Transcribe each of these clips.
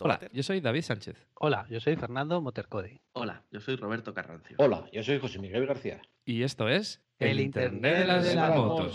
Hola, yo soy David Sánchez. Hola, yo soy Fernando Motercode. Hola, yo soy Roberto Carrancio. Hola, yo soy José Miguel García. Y esto es El Internet de las motos.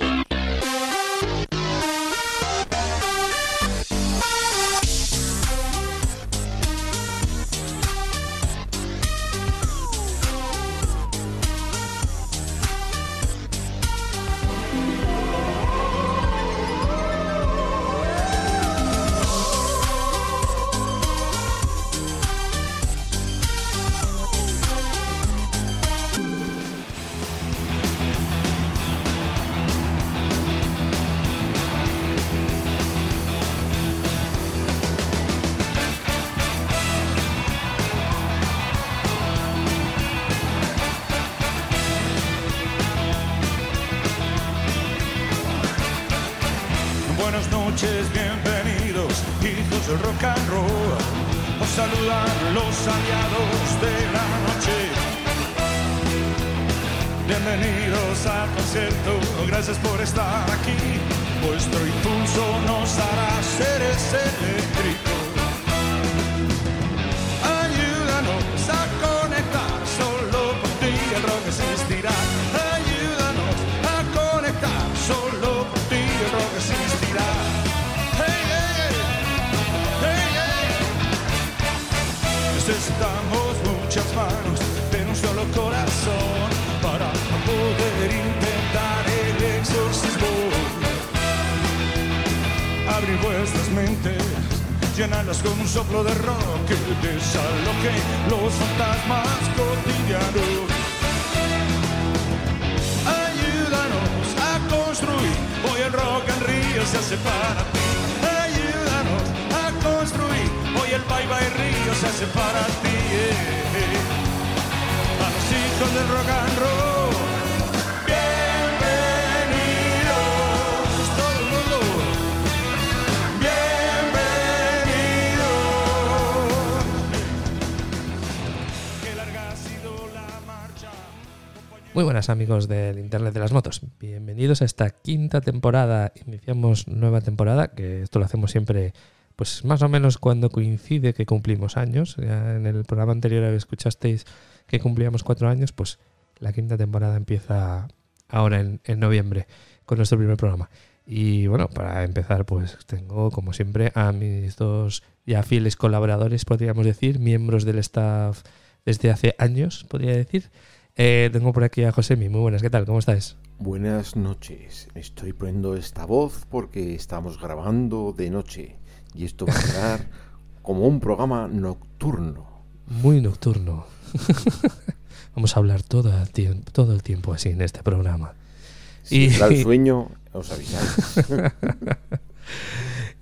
Amigos del Internet de las Motos. Bienvenidos a esta quinta temporada. Iniciamos nueva temporada, que esto lo hacemos siempre, pues más o menos cuando coincide que cumplimos años. Ya en el programa anterior escuchasteis que cumplíamos cuatro años, pues la quinta temporada empieza ahora en, en noviembre con nuestro primer programa. Y bueno, para empezar, pues tengo como siempre a mis dos ya fieles colaboradores, podríamos decir, miembros del staff desde hace años, podría decir. Eh, tengo por aquí a Josemi. Muy buenas, ¿qué tal? ¿Cómo estáis? Buenas noches. Estoy poniendo esta voz porque estamos grabando de noche y esto va a quedar como un programa nocturno. Muy nocturno. Vamos a hablar todo el, tiempo, todo el tiempo así en este programa. Si Y- el sueño, os avisáis.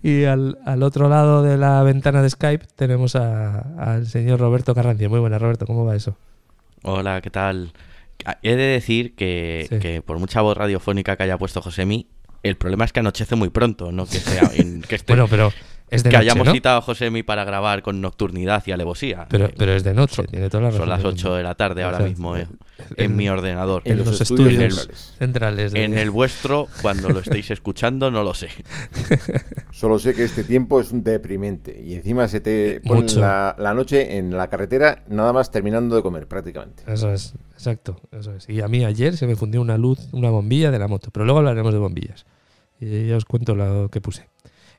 Y al, al otro lado de la ventana de Skype tenemos a- al señor Roberto Carrancio. Muy buenas, Roberto, ¿cómo va eso? Hola, ¿qué tal? Ah, He de decir que, Sí. que por mucha voz radiofónica que haya puesto Josemi, el problema es que anochece muy pronto, no que sea en- que, esté- Bueno, pero es de que noche, hayamos ¿no? citado a Josemi para grabar con nocturnidad y alevosía. Pero, Eh, pero es de noche, tiene toda la razón. son las del 8 mundo. de la tarde O ahora sea, mismo eh, en- en mi ordenador. en En los, los estudios, estudios centrales. centrales. de- En el vuestro, cuando lo estéis escuchando, no lo sé. Solo sé que este tiempo es un deprimente y encima se te pone Mucho. la, la noche en la carretera nada más terminando de comer prácticamente. Eso es, exacto, eso es. Y a mí ayer se me fundió una luz, una bombilla de la moto, pero luego hablaremos de bombillas. Y ya os cuento lo que puse.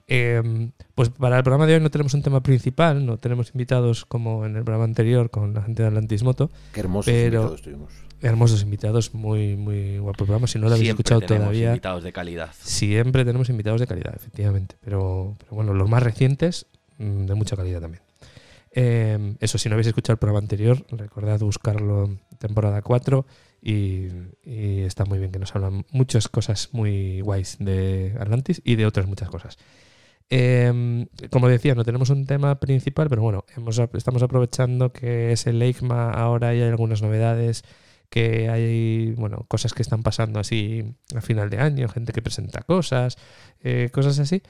Eh, pues para el programa de hoy no tenemos un tema principal, no tenemos invitados como en el programa anterior con la gente de Atlantis Moto. Qué hermosos Pero- invitados tuvimos. Hermosos invitados, muy, muy guapo programa. Si no lo habéis Siempre escuchado tenemos todavía, invitados de calidad. siempre tenemos invitados de calidad, efectivamente. Pero, pero bueno, los más recientes, mm, de mucha calidad también. Eh, eso, si no habéis escuchado el programa anterior, recordad buscarlo en temporada 4 y, y está muy bien que nos hablan muchas cosas muy guays de Atlantis y de otras muchas cosas. Eh, como decía, no tenemos un tema principal, pero bueno, hemos, estamos aprovechando que es el EICMA ahora y hay algunas novedades, que hay bueno cosas que están pasando así a final de año, gente que presenta cosas, eh, cosas así.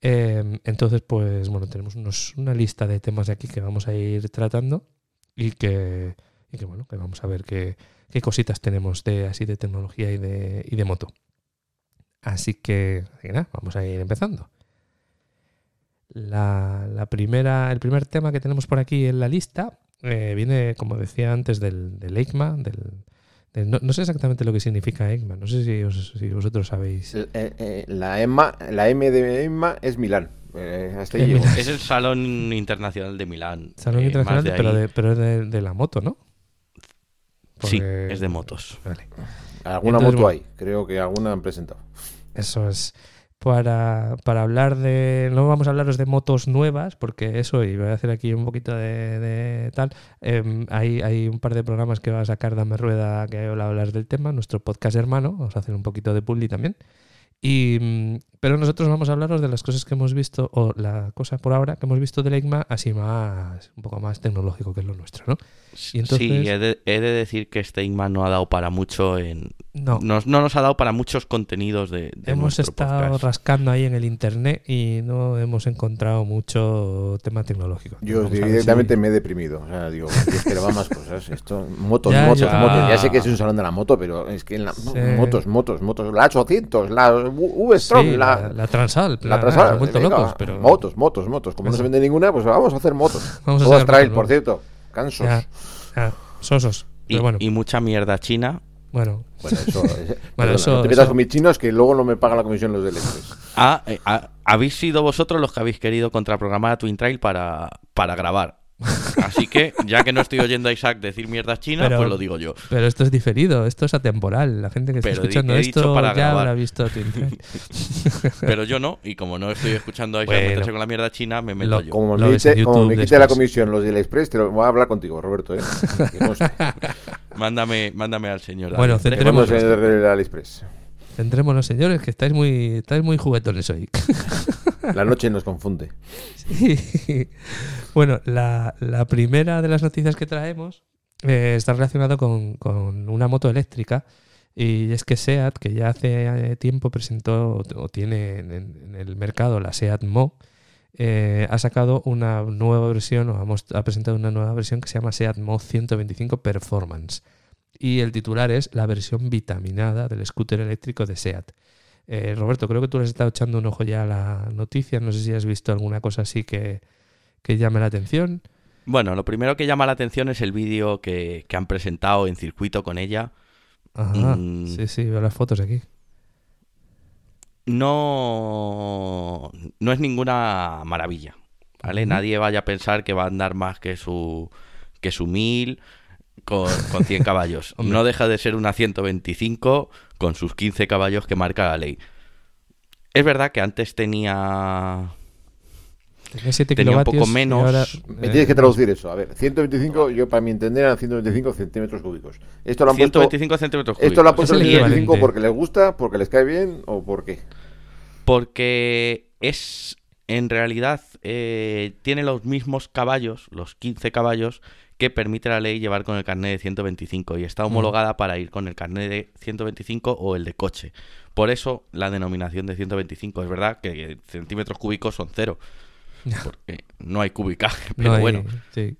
Eh, entonces, pues bueno, tenemos unos, una lista de temas de aquí que vamos a ir tratando y que, bueno, que vamos a ver qué, qué cositas tenemos de así de tecnología y de, y de moto. Así que, así que nada, vamos a ir empezando. La, la primera, el primer tema que tenemos por aquí en la lista eh, viene, como decía antes, del, del EICMA. Del, del- no, no sé exactamente lo que significa EICMA. No sé si, os- si vosotros sabéis. Eh, eh, la, EMA, la M de EMA es Milán. Eh, hasta Es llego. Milán. Es el Salón Internacional de Milán. Salón eh, Internacional, de pero, de, pero de, de la moto, ¿no? Sí, es de motos. Vale. Alguna Entonces, moto bueno. hay. Creo que alguna han presentado. Eso es. Para, para hablar de. No vamos a hablaros de motos nuevas, porque eso, y voy a hacer aquí un poquito de, de tal. em, hay, hay un par de programas que va a sacar Dame Rueda que hablar del tema, nuestro podcast hermano. Vamos a hacer un poquito de publi también. Y, pero nosotros vamos a hablaros de las cosas que hemos visto, o la cosa por ahora que hemos visto del EICMA, así más, un poco más tecnológico que lo nuestro, ¿no? Y entonces- Sí, he de, he de decir que este Ingman no ha dado para mucho en... No, Nos- no nos ha dado para muchos contenidos de, de hemos estado podcast. rascando ahí en el internet y no hemos encontrado mucho tema tecnológico. Yo Vamos directamente si- me he deprimido. O sea, digo, yo esperaba más cosas. Esto, motos, Ya, motos, ya. motos. Ya sé que es un salón de la moto, pero es que en la- Sí. motos, motos, motos. La 800, la V-Strom, Sí, la, la, la Transal, la la- Transal, locos, pero Motos, motos, motos. Como no se vende ninguna, pues vamos a hacer motos. Vamos a sacar trail, motos, por cierto. Cansos. ya, ya, sosos. Y, Pero bueno, y mucha mierda china. bueno, Bueno, eso, eh, perdona, eso- no te metas eso- con mis chinos que luego no me pagan la comisión los Express. Ah, eh, ah, habéis sido vosotros los que habéis querido contraprogramar a Twin Trail para, para grabar. Así que, ya que no estoy oyendo a Isaac decir mierdas chinas, Pero- pues lo digo yo. pero esto es diferido, esto es atemporal. La gente que está Pero escuchando esto para ya habrá visto. Pero yo no, y como no estoy escuchando a Isaac Bueno. meterse con la mierda china, me meto Lo- yo. Como me, en quite, como YouTube me quite la comisión los del Express, te lo voy a hablar contigo, Roberto. ¿eh? Mándame, mándame al señor. Bueno, Tenemos Tenemos el del Aliexpress. Centrémonos, señores, que estáis muy, estáis muy juguetones hoy. La noche nos confunde. Bueno, la, primera de las noticias que traemos eh, está relacionado con, una moto eléctrica. Y es que SEAT, que ya hace eh, tiempo presentó o, tiene en, el mercado la SEAT Mo, eh, ha sacado una nueva versión o ha, ha presentado una nueva versión que se llama SEAT Mo 125 Performance. Y el titular es la versión vitaminada del scooter eléctrico de SEAT. Eh, Roberto, creo que tú le has estado echando un ojo ya a la noticia. No sé si has visto alguna cosa así que, que llame la atención. Bueno, lo primero que llama la atención es el vídeo que, que han presentado en circuito con ella. Ajá. Mm. Sí, sí, veo las fotos aquí. No, no es ninguna maravilla, ¿vale? Nadie vaya a pensar que va a andar más que su, que su 1000 con, con 100 caballos. No deja de ser una 125 con sus 15 caballos que marca la ley. Es verdad que antes tenía Tenía 7 Tenía un poco menos. ahora, Me eh, tienes que traducir eso. A ver, 125, yo para mi entender eran 125 centímetros cúbicos. Esto lo han puesto, 125 centímetros cúbicos. esto lo han puesto Es en el 125 equivalente. porque les gusta, porque les cae bien o por qué. Porque es, en realidad, eh, tiene los mismos caballos, los 15 caballos, que permite la ley llevar con el carnet de 125 y está homologada para ir con el carnet de 125 o el de coche. Por eso la denominación de 125. Es verdad que centímetros cúbicos son cero, porque no hay cubicaje, pero no hay- bueno. sí.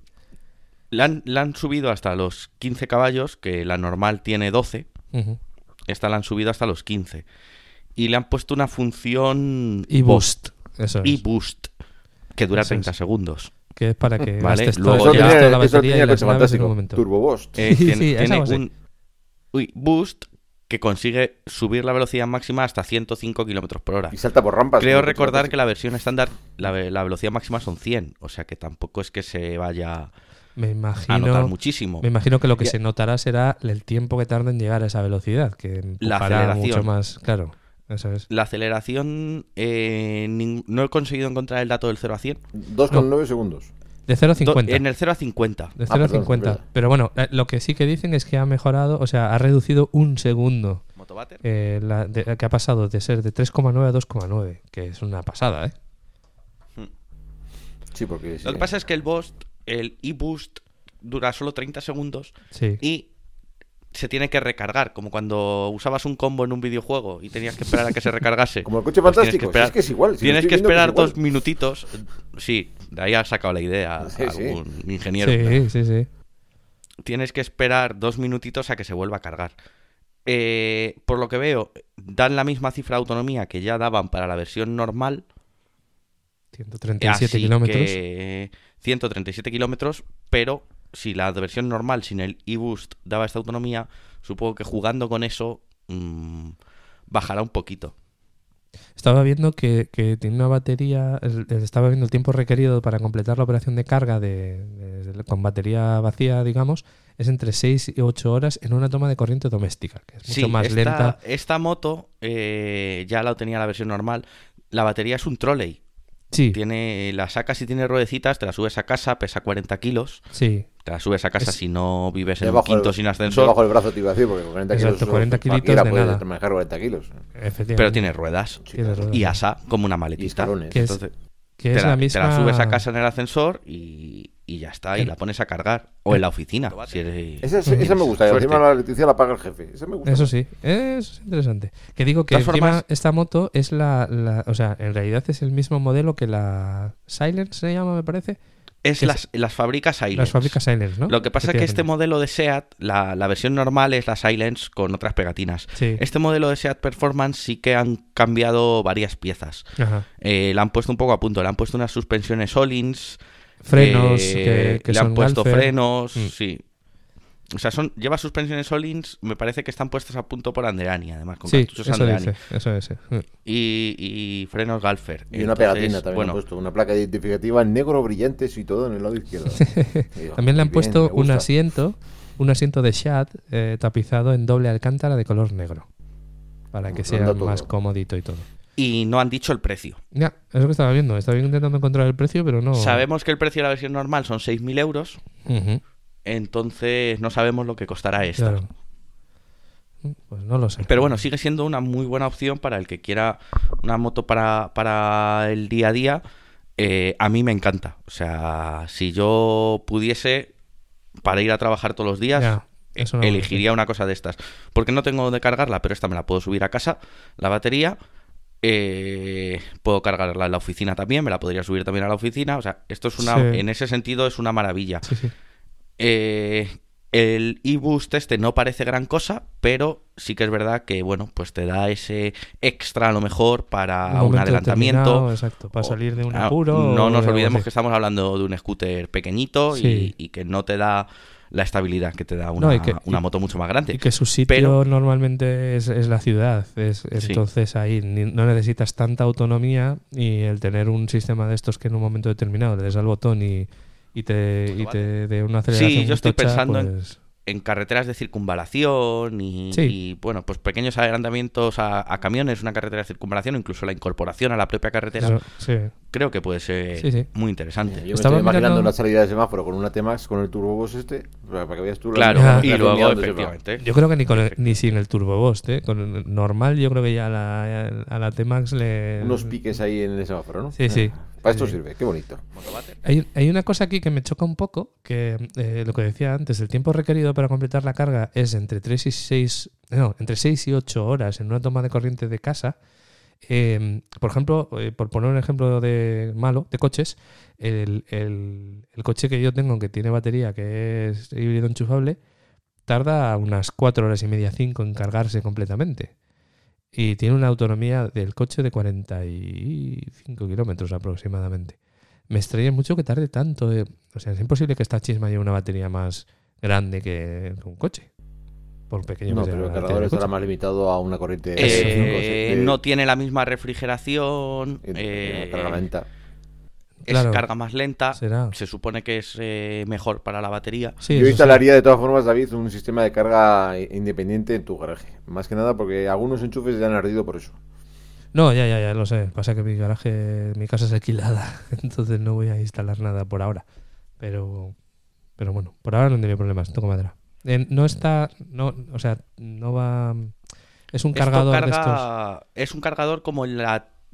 La han, la han subido hasta los 15 caballos, que la normal tiene 12. Ujú. Esta la han subido hasta los 15. Y le han puesto una función Y boost. Eso es. y boost que dura Eso 30 es. segundos. Que es para que Vale, gastes luego todo, ya- toda la batería y las coche naves en fantástico. un momento. Turbo Boost. Eh, Sí, tiene sí, tiene un uy, boost que consigue subir la velocidad máxima hasta 105 kilómetros por hora. Y salta por rampas. Creo recordar que la versión estándar, la, ve- la velocidad máxima son 100, o sea que tampoco es que se vaya Me a notar imagino, muchísimo. me imagino que lo que Ya- se notará será el tiempo que tarda en llegar a esa velocidad, que La aceleración. mucho más. Claro, eso es. La aceleración, eh, no he conseguido encontrar el dato del 0 a 100. 2,9 segundos. De 0 a Do- 50. En el 0 a 50. De 0 Ah, a perdón, 50. verdad. Pero bueno, eh, lo que sí que dicen es que ha mejorado, o sea, ha reducido un segundo. Motobatter. eh, la- de- que ha pasado de ser de 3,9 a 2,9, que es una pasada, ¿eh? Sí, porque. sí. Lo que pasa es que el boost, el e-boost, dura solo 30 segundos Sí. y se tiene que recargar, como cuando usabas un combo en un videojuego y tenías que esperar a que se recargase. Como el coche Pues tienes fantástico. que si esperar- es que es igual. si tienes que viendo esperar es dos minutitos. Sí, de ahí ha sacado la idea Sí, sí. algún ingeniero. Sí, sí, sí. Tienes que esperar dos minutitos a que se vuelva a cargar. Eh, por lo que veo, dan la misma cifra de autonomía que ya daban para la versión normal, 137 Así kilómetros. que 137 kilómetros, pero si la versión normal sin el e-boost daba esta autonomía, supongo que jugando con eso mm, bajará un poquito. Estaba viendo que, que tiene una batería, estaba viendo el tiempo requerido para completar la operación de carga de, de- de- con batería vacía, digamos, es entre 6 y 8 horas en una toma de corriente doméstica, que es mucho Sí, más esta, lenta. esta moto eh, ya la tenía la versión normal. La batería es un trolley. Sí, Tiene, la sacas y tiene ruedecitas, te la subes a casa, pesa 40 kilos. sí, Te la subes a casa Es- si no vives en un Debajo quinto del- sin ascensor. Debajo del brazo te iba a decir, porque con 40 Exacto, kilos. 40 kilitos cualquiera de nada. manejar 40 kilos. efectivamente. Pero tiene ruedas. Sí. Y asa como una Y maletita. escalones. Que es- Entonces, que te, la, te la subes a casa en el ascensor y, y ya está. Y la pones a cargar. O en la oficina. Si eres- Esa, esa- esa me gusta. y. Encima la Leticia la paga el jefe. Esa me gusta. Eso sí, eso es interesante. Que digo que encima formas- esta moto es la, la- O sea, en realidad es el mismo modelo que la Silence se llama, me parece. Es las, las fábricas Silence. Las fábricas Silence, ¿no? Lo que pasa es que este modelo de SEAT, la, la versión normal es la Silence con otras pegatinas. Sí. Este modelo de SEAT Performance sí que han cambiado varias piezas. Ajá. Eh, la han puesto un poco a punto. Le han puesto unas suspensiones Solins. Frenos eh, que, que le son han puesto Galfer. frenos. Mm. Sí. O sea, son, lleva suspensiones Solins, me parece que están puestas a punto por Andreani, además, con Sí, cartuchos eso Andreani. dice, eso es. Mm. Y, y frenos Galfer. Y una pegatina también bueno, han puesto. Una placa identificativa en negro, brillantes y todo en el lado izquierdo. Digo, También le han bien, puesto un asiento, un asiento de Shad eh, tapizado en doble alcántara de color negro. Para que sea más comodito y todo. Y no han dicho el precio. Ya, es lo que estaba viendo. Estaba intentando encontrar el precio, pero no. Sabemos que el precio de la versión normal son 6.000 euros, entonces no sabemos lo que costará esta. claro. Pues no lo sé. Pero bueno, sigue siendo una muy buena opción para el que quiera una moto para, para el día a día. Eh, a mí me encanta. O sea, si yo pudiese para ir a trabajar todos los días, Ya, elegiría una cosa de estas. Porque no tengo de cargarla, pero esta me la puedo subir a casa, la batería. Eh, puedo cargarla en la oficina también, me la podría subir también a la oficina. O sea, esto es una, Sí. en ese sentido es una maravilla. Sí, sí. Eh, el e-boost este no parece gran cosa, pero sí que es verdad que, bueno, pues te da ese extra a lo mejor para un, adelantamiento. Exacto, para o- salir de un ah, apuro. No nos olvidemos que estamos hablando de un scooter pequeñito y, que no te da la estabilidad que te da una, No, y que- una moto mucho más grande. Y que su sitio Pero- normalmente es, es la ciudad. Es, Sí. entonces ahí ni- no necesitas tanta autonomía y el tener un sistema de estos que en un momento determinado le des al botón y, y te, y te dé una aceleración Sí, yo estoy tocha, pensando en- pues, en carreteras de circunvalación y, Sí. y, bueno, pues pequeños adelantamientos a, a camiones, una carretera de circunvalación, incluso la incorporación a la propia carretera, eso, sí. creo que puede ser Sí, sí. muy interesante. Yo me Estaba estoy imaginando mirando- una salida de semáforo con una T-Max con el turbobos este, para que veas tú la- Claro, Ya. y la luego efectivamente. Yo creo que ni, con el- ni sin el Turbo Boost, ¿eh? Con el normal yo creo que ya a la, a la T-Max le... Unos piques ahí en el semáforo, ¿no? Sí, sí. Para esto sirve, qué bonito. Hay, hay una cosa aquí que me choca un poco, que eh, lo que decía antes, el tiempo requerido para completar la carga es entre 3 y 6, no, entre 6 y 8 horas en una toma de corriente de casa. Eh, por ejemplo, eh, por poner un ejemplo de malo, de coches, el, el- el coche que yo tengo que tiene batería, que es híbrido enchufable, tarda unas 4 horas y media, 5 en cargarse completamente. Y tiene una autonomía del coche de 45 kilómetros aproximadamente. Me extraña mucho que tarde tanto. eh. O sea, es imposible que esta chisma lleve una batería más grande que un coche. Por pequeño No, que sea pero el cargador estará más limitado a una corriente de Eh, 5, no tiene la misma refrigeración, eh, carga lenta. Es carga más lenta, Será. se supone que es eh, mejor para la batería. Sí, Yo instalaría de todas formas, David, un sistema de carga independiente en tu garaje. Más que nada porque algunos enchufes ya han ardido por eso. No, ya, ya, ya lo sé. Pasa que mi garaje, mi casa es alquilada, entonces no voy a instalar nada por ahora. Pero, pero bueno, por ahora no tendría problemas. Toco madera. Eh, no está, no, o sea, no va. Es un Esto cargador de estos. carga- Es un cargador como el,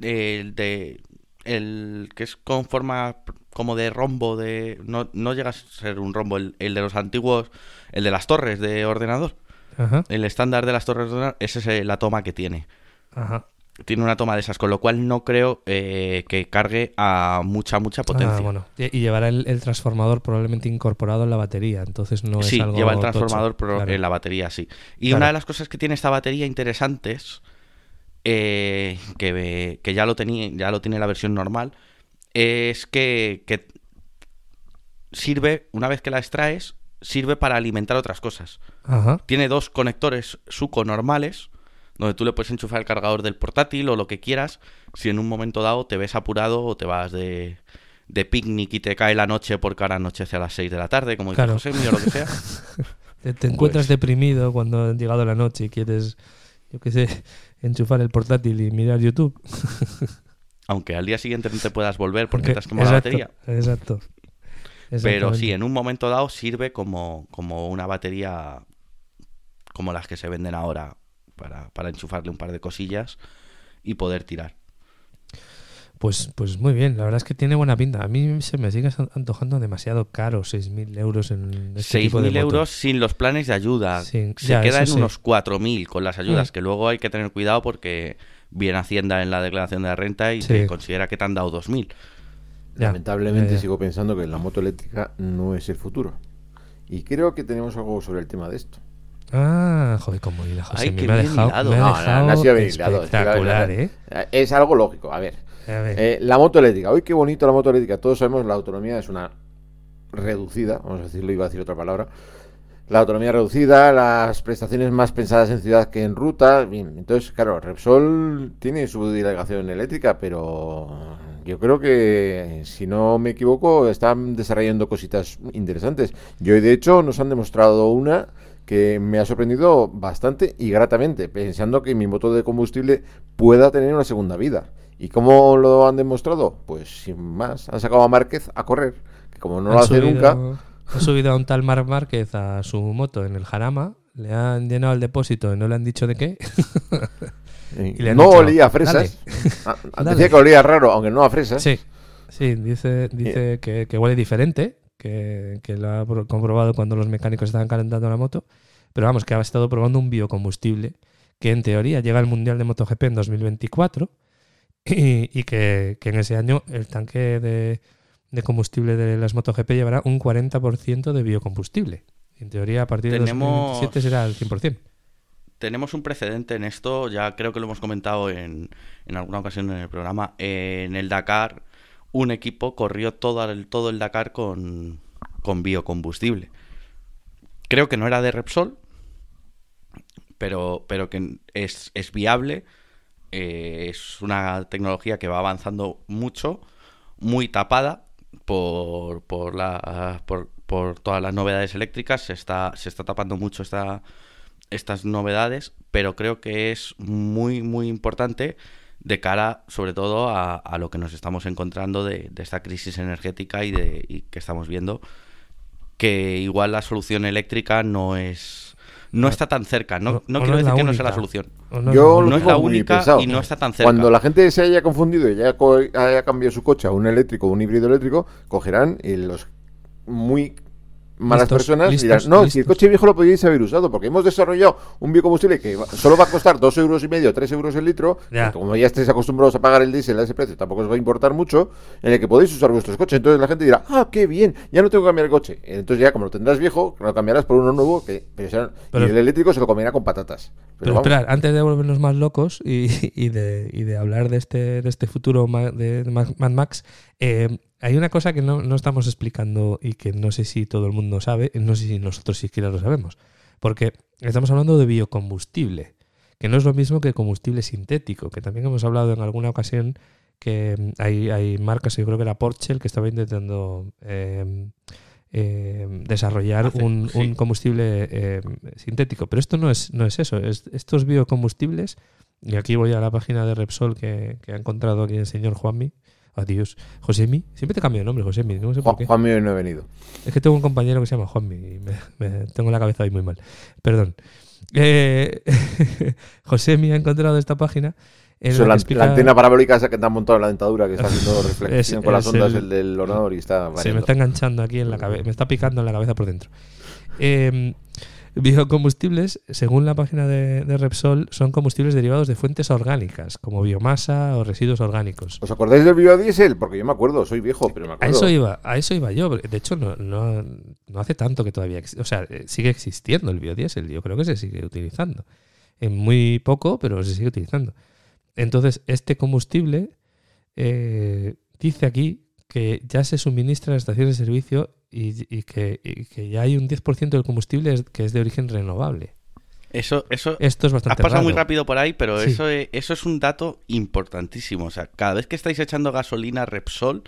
el de el que es con forma como de rombo de no, no llega a ser un rombo el, el de los antiguos el de las torres de ordenador Ajá, el estándar de las torres de ordenador esa es eh, la toma que tiene ajá. tiene una toma de esas con lo cual no creo eh, que cargue a mucha mucha potencia Ah, bueno. Y y llevará el, el transformador probablemente incorporado en la batería, entonces no sí, es algo lleva el tocho. transformador pero Claro. en la batería, sí. Y Claro. una de las cosas que tiene esta batería interesantes, eh, que, que ya lo tenía, ya lo tiene la versión normal, es que, que sirve, una vez que la extraes, sirve para alimentar otras cosas. Ajá. Tiene dos conectores suco normales, donde tú le puedes enchufar el cargador del portátil o lo que quieras, si en un momento dado te ves apurado o te vas de, de picnic y te cae la noche porque ahora anochece a las 6 de la tarde, como dice Claro. José, o lo que sea. Te, te encuentras Pues- deprimido cuando ha llegado la noche y quieres, yo qué sé, enchufar el portátil y mirar YouTube. Aunque al día siguiente no te puedas volver porque te has Exacto, quemado la batería. Exacto. Pero sí, en un momento dado sirve como, como una batería como las que se venden ahora para, para enchufarle un par de cosillas y poder tirar. Pues, pues muy bien, la verdad es que tiene buena pinta. A mí se me sigue an- antojando demasiado caro, 6.000 euros en este tipo de 6.000 moto. euros sin los planes de ayuda. Sí, Se ya, queda en sí. unos 4.000 con las ayudas, Mm. que luego hay que tener cuidado porque viene Hacienda en la declaración de la renta y Sí. te considera que te han dado 2.000. Ya, Lamentablemente ya, ya. sigo pensando que la moto eléctrica no es el futuro. Y creo que tenemos algo sobre el tema de esto. Ah, joder, cómo hila, José. Ay, me qué ha dejado, me ha No, no, no ha sido hilado, es espectacular, ¿eh? Es algo lógico. A ver, eh, la moto eléctrica. Hoy qué bonito la moto eléctrica. Todos sabemos la autonomía es una reducida, vamos a decirlo, iba a decir otra palabra. La autonomía reducida, las prestaciones más pensadas en ciudad que en ruta. Entonces, claro, Repsol tiene su delegación eléctrica, pero yo creo que, si no me equivoco, están desarrollando cositas interesantes. Y hoy, de hecho, nos han demostrado una que me ha sorprendido bastante y gratamente, pensando que mi motor de combustible pueda tener una segunda vida. ¿Y cómo lo han demostrado? Pues sin más, han sacado a Márquez a correr, que como no lo hace subido- nunca, Han subido a un tal Marc Márquez a su moto en el Jarama, le han llenado el depósito y no le han dicho de qué. eh, y le han no dicho, olía a fresas. Ah, dale. Decía que olía raro, aunque no a fresas. Sí, sí, dice, dice que, que huele diferente, que, que lo ha pro- comprobado cuando los mecánicos estaban calentando la moto, pero vamos, que ha estado probando un biocombustible que en teoría llega al Mundial de MotoGP en 2024 y, y que, que en ese año el tanque de, de combustible de las MotoGP llevará un 40% de biocombustible. En teoría, a partir de Tenemos- 2027 será el 100%. Tenemos un precedente en esto, ya creo que lo hemos comentado en, en alguna ocasión en el programa. En el Dakar, un equipo corrió todo el, todo el Dakar con, con biocombustible. Creo que no era de Repsol, pero, pero que es, es viable. Eh, es una tecnología que va avanzando mucho, muy tapada por, por, la, por, todas las novedades eléctricas. Se está, se está tapando mucho esta, estas novedades, pero creo que es muy, muy importante de cara, sobre todo, a, lo que nos estamos encontrando de, de esta crisis energética y, de, y que estamos viendo, que igual la solución eléctrica no es... No está tan cerca, no, no quiero decir que no sea la solución. Yo No lo es la única pensado. y no está tan cerca. Cuando la gente se haya confundido y haya, cambiado su coche a un eléctrico o un híbrido eléctrico, cogerán y los muy malas Listos, personas listos, dirán, no, si el listos. coche viejo lo podíais haber usado, porque hemos desarrollado un biocombustible que va- solo va a costar dos euros y medio, tres euros el litro, Ya. como ya estéis acostumbrados a pagar el diésel a ese precio, tampoco os va a importar mucho, en el que podéis usar vuestros coches. Entonces la gente dirá, ah, qué bien, ya no tengo que cambiar el coche. Entonces ya como lo tendrás viejo, lo cambiarás por uno nuevo, que pero y el eléctrico se lo comerá con patatas. Pero, Pero vamos, esperad, antes de volvernos más locos y, y de, y de hablar de este, de este futuro de Ma- Mad Max, eh, hay una cosa que no, no estamos explicando y que no sé si todo el mundo sabe, no sé si nosotros siquiera lo sabemos, porque estamos hablando de biocombustible, que no es lo mismo que combustible sintético, que también hemos hablado en alguna ocasión que mm, hay, hay marcas, yo creo que era Porsche el que estaba intentando eh, eh, desarrollar Hace- un, sí. un combustible eh, sintético. Pero esto no es, no es eso. Es, estos biocombustibles, y aquí voy a la página de Repsol que, que ha encontrado aquí el señor Juanmi. Adiós. Josemi. Siempre te cambio de nombre, Josemi. No sé por Juan, qué. Juan mío no ha venido. Es que tengo un compañero que se llama Juanmi y me, me- tengo la cabeza ahí muy mal. Perdón. Eh, Josemi ha encontrado esta página. En la la, explica- la antena parabólica esa que te han montado en la dentadura, que está haciendo reflexión Es- con las ondas el- el del ordenador y está Se me está enganchando aquí en la cabeza, me está picando en la cabeza por dentro. Eh, biocombustibles, según la página de, de Repsol, son combustibles derivados de fuentes orgánicas, como biomasa o residuos orgánicos. ¿Os acordáis del biodiesel? Porque yo me acuerdo, soy viejo, pero me A acuerdo. eso iba, a eso iba yo. De hecho, no, no, no hace tanto que todavía, o sea, eh, sigue existiendo el biodiesel. Yo creo que se sigue utilizando. En muy poco, pero se sigue utilizando. Entonces, este combustible eh, dice aquí que ya se suministra en estaciones de servicio y, y que, y que ya hay un 10% del combustible que es de origen renovable. Eso, eso, Esto es Has bastante pasado muy rápido por ahí, pero Sí. eso, es, eso es un dato importantísimo. O sea, cada vez que estáis echando gasolina Repsol,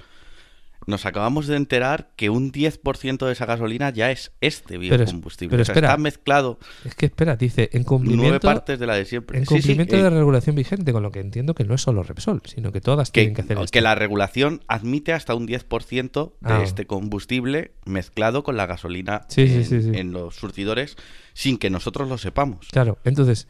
nos acabamos de enterar que un 10% de esa gasolina ya es este Pero es- biocombustible. pero o sea, espera. está mezclado Es que espera, dice, en nueve cumplimiento, partes de la de siempre. en Sí, sí, cumplimiento eh, de regulación vigente, con lo que entiendo que no es solo Repsol, sino que todas que, tienen que hacer esto. que la regulación admite hasta un 10% de Ah. este combustible mezclado con la gasolina Sí, en, los surtidores sin que nosotros lo sepamos. Claro, entonces,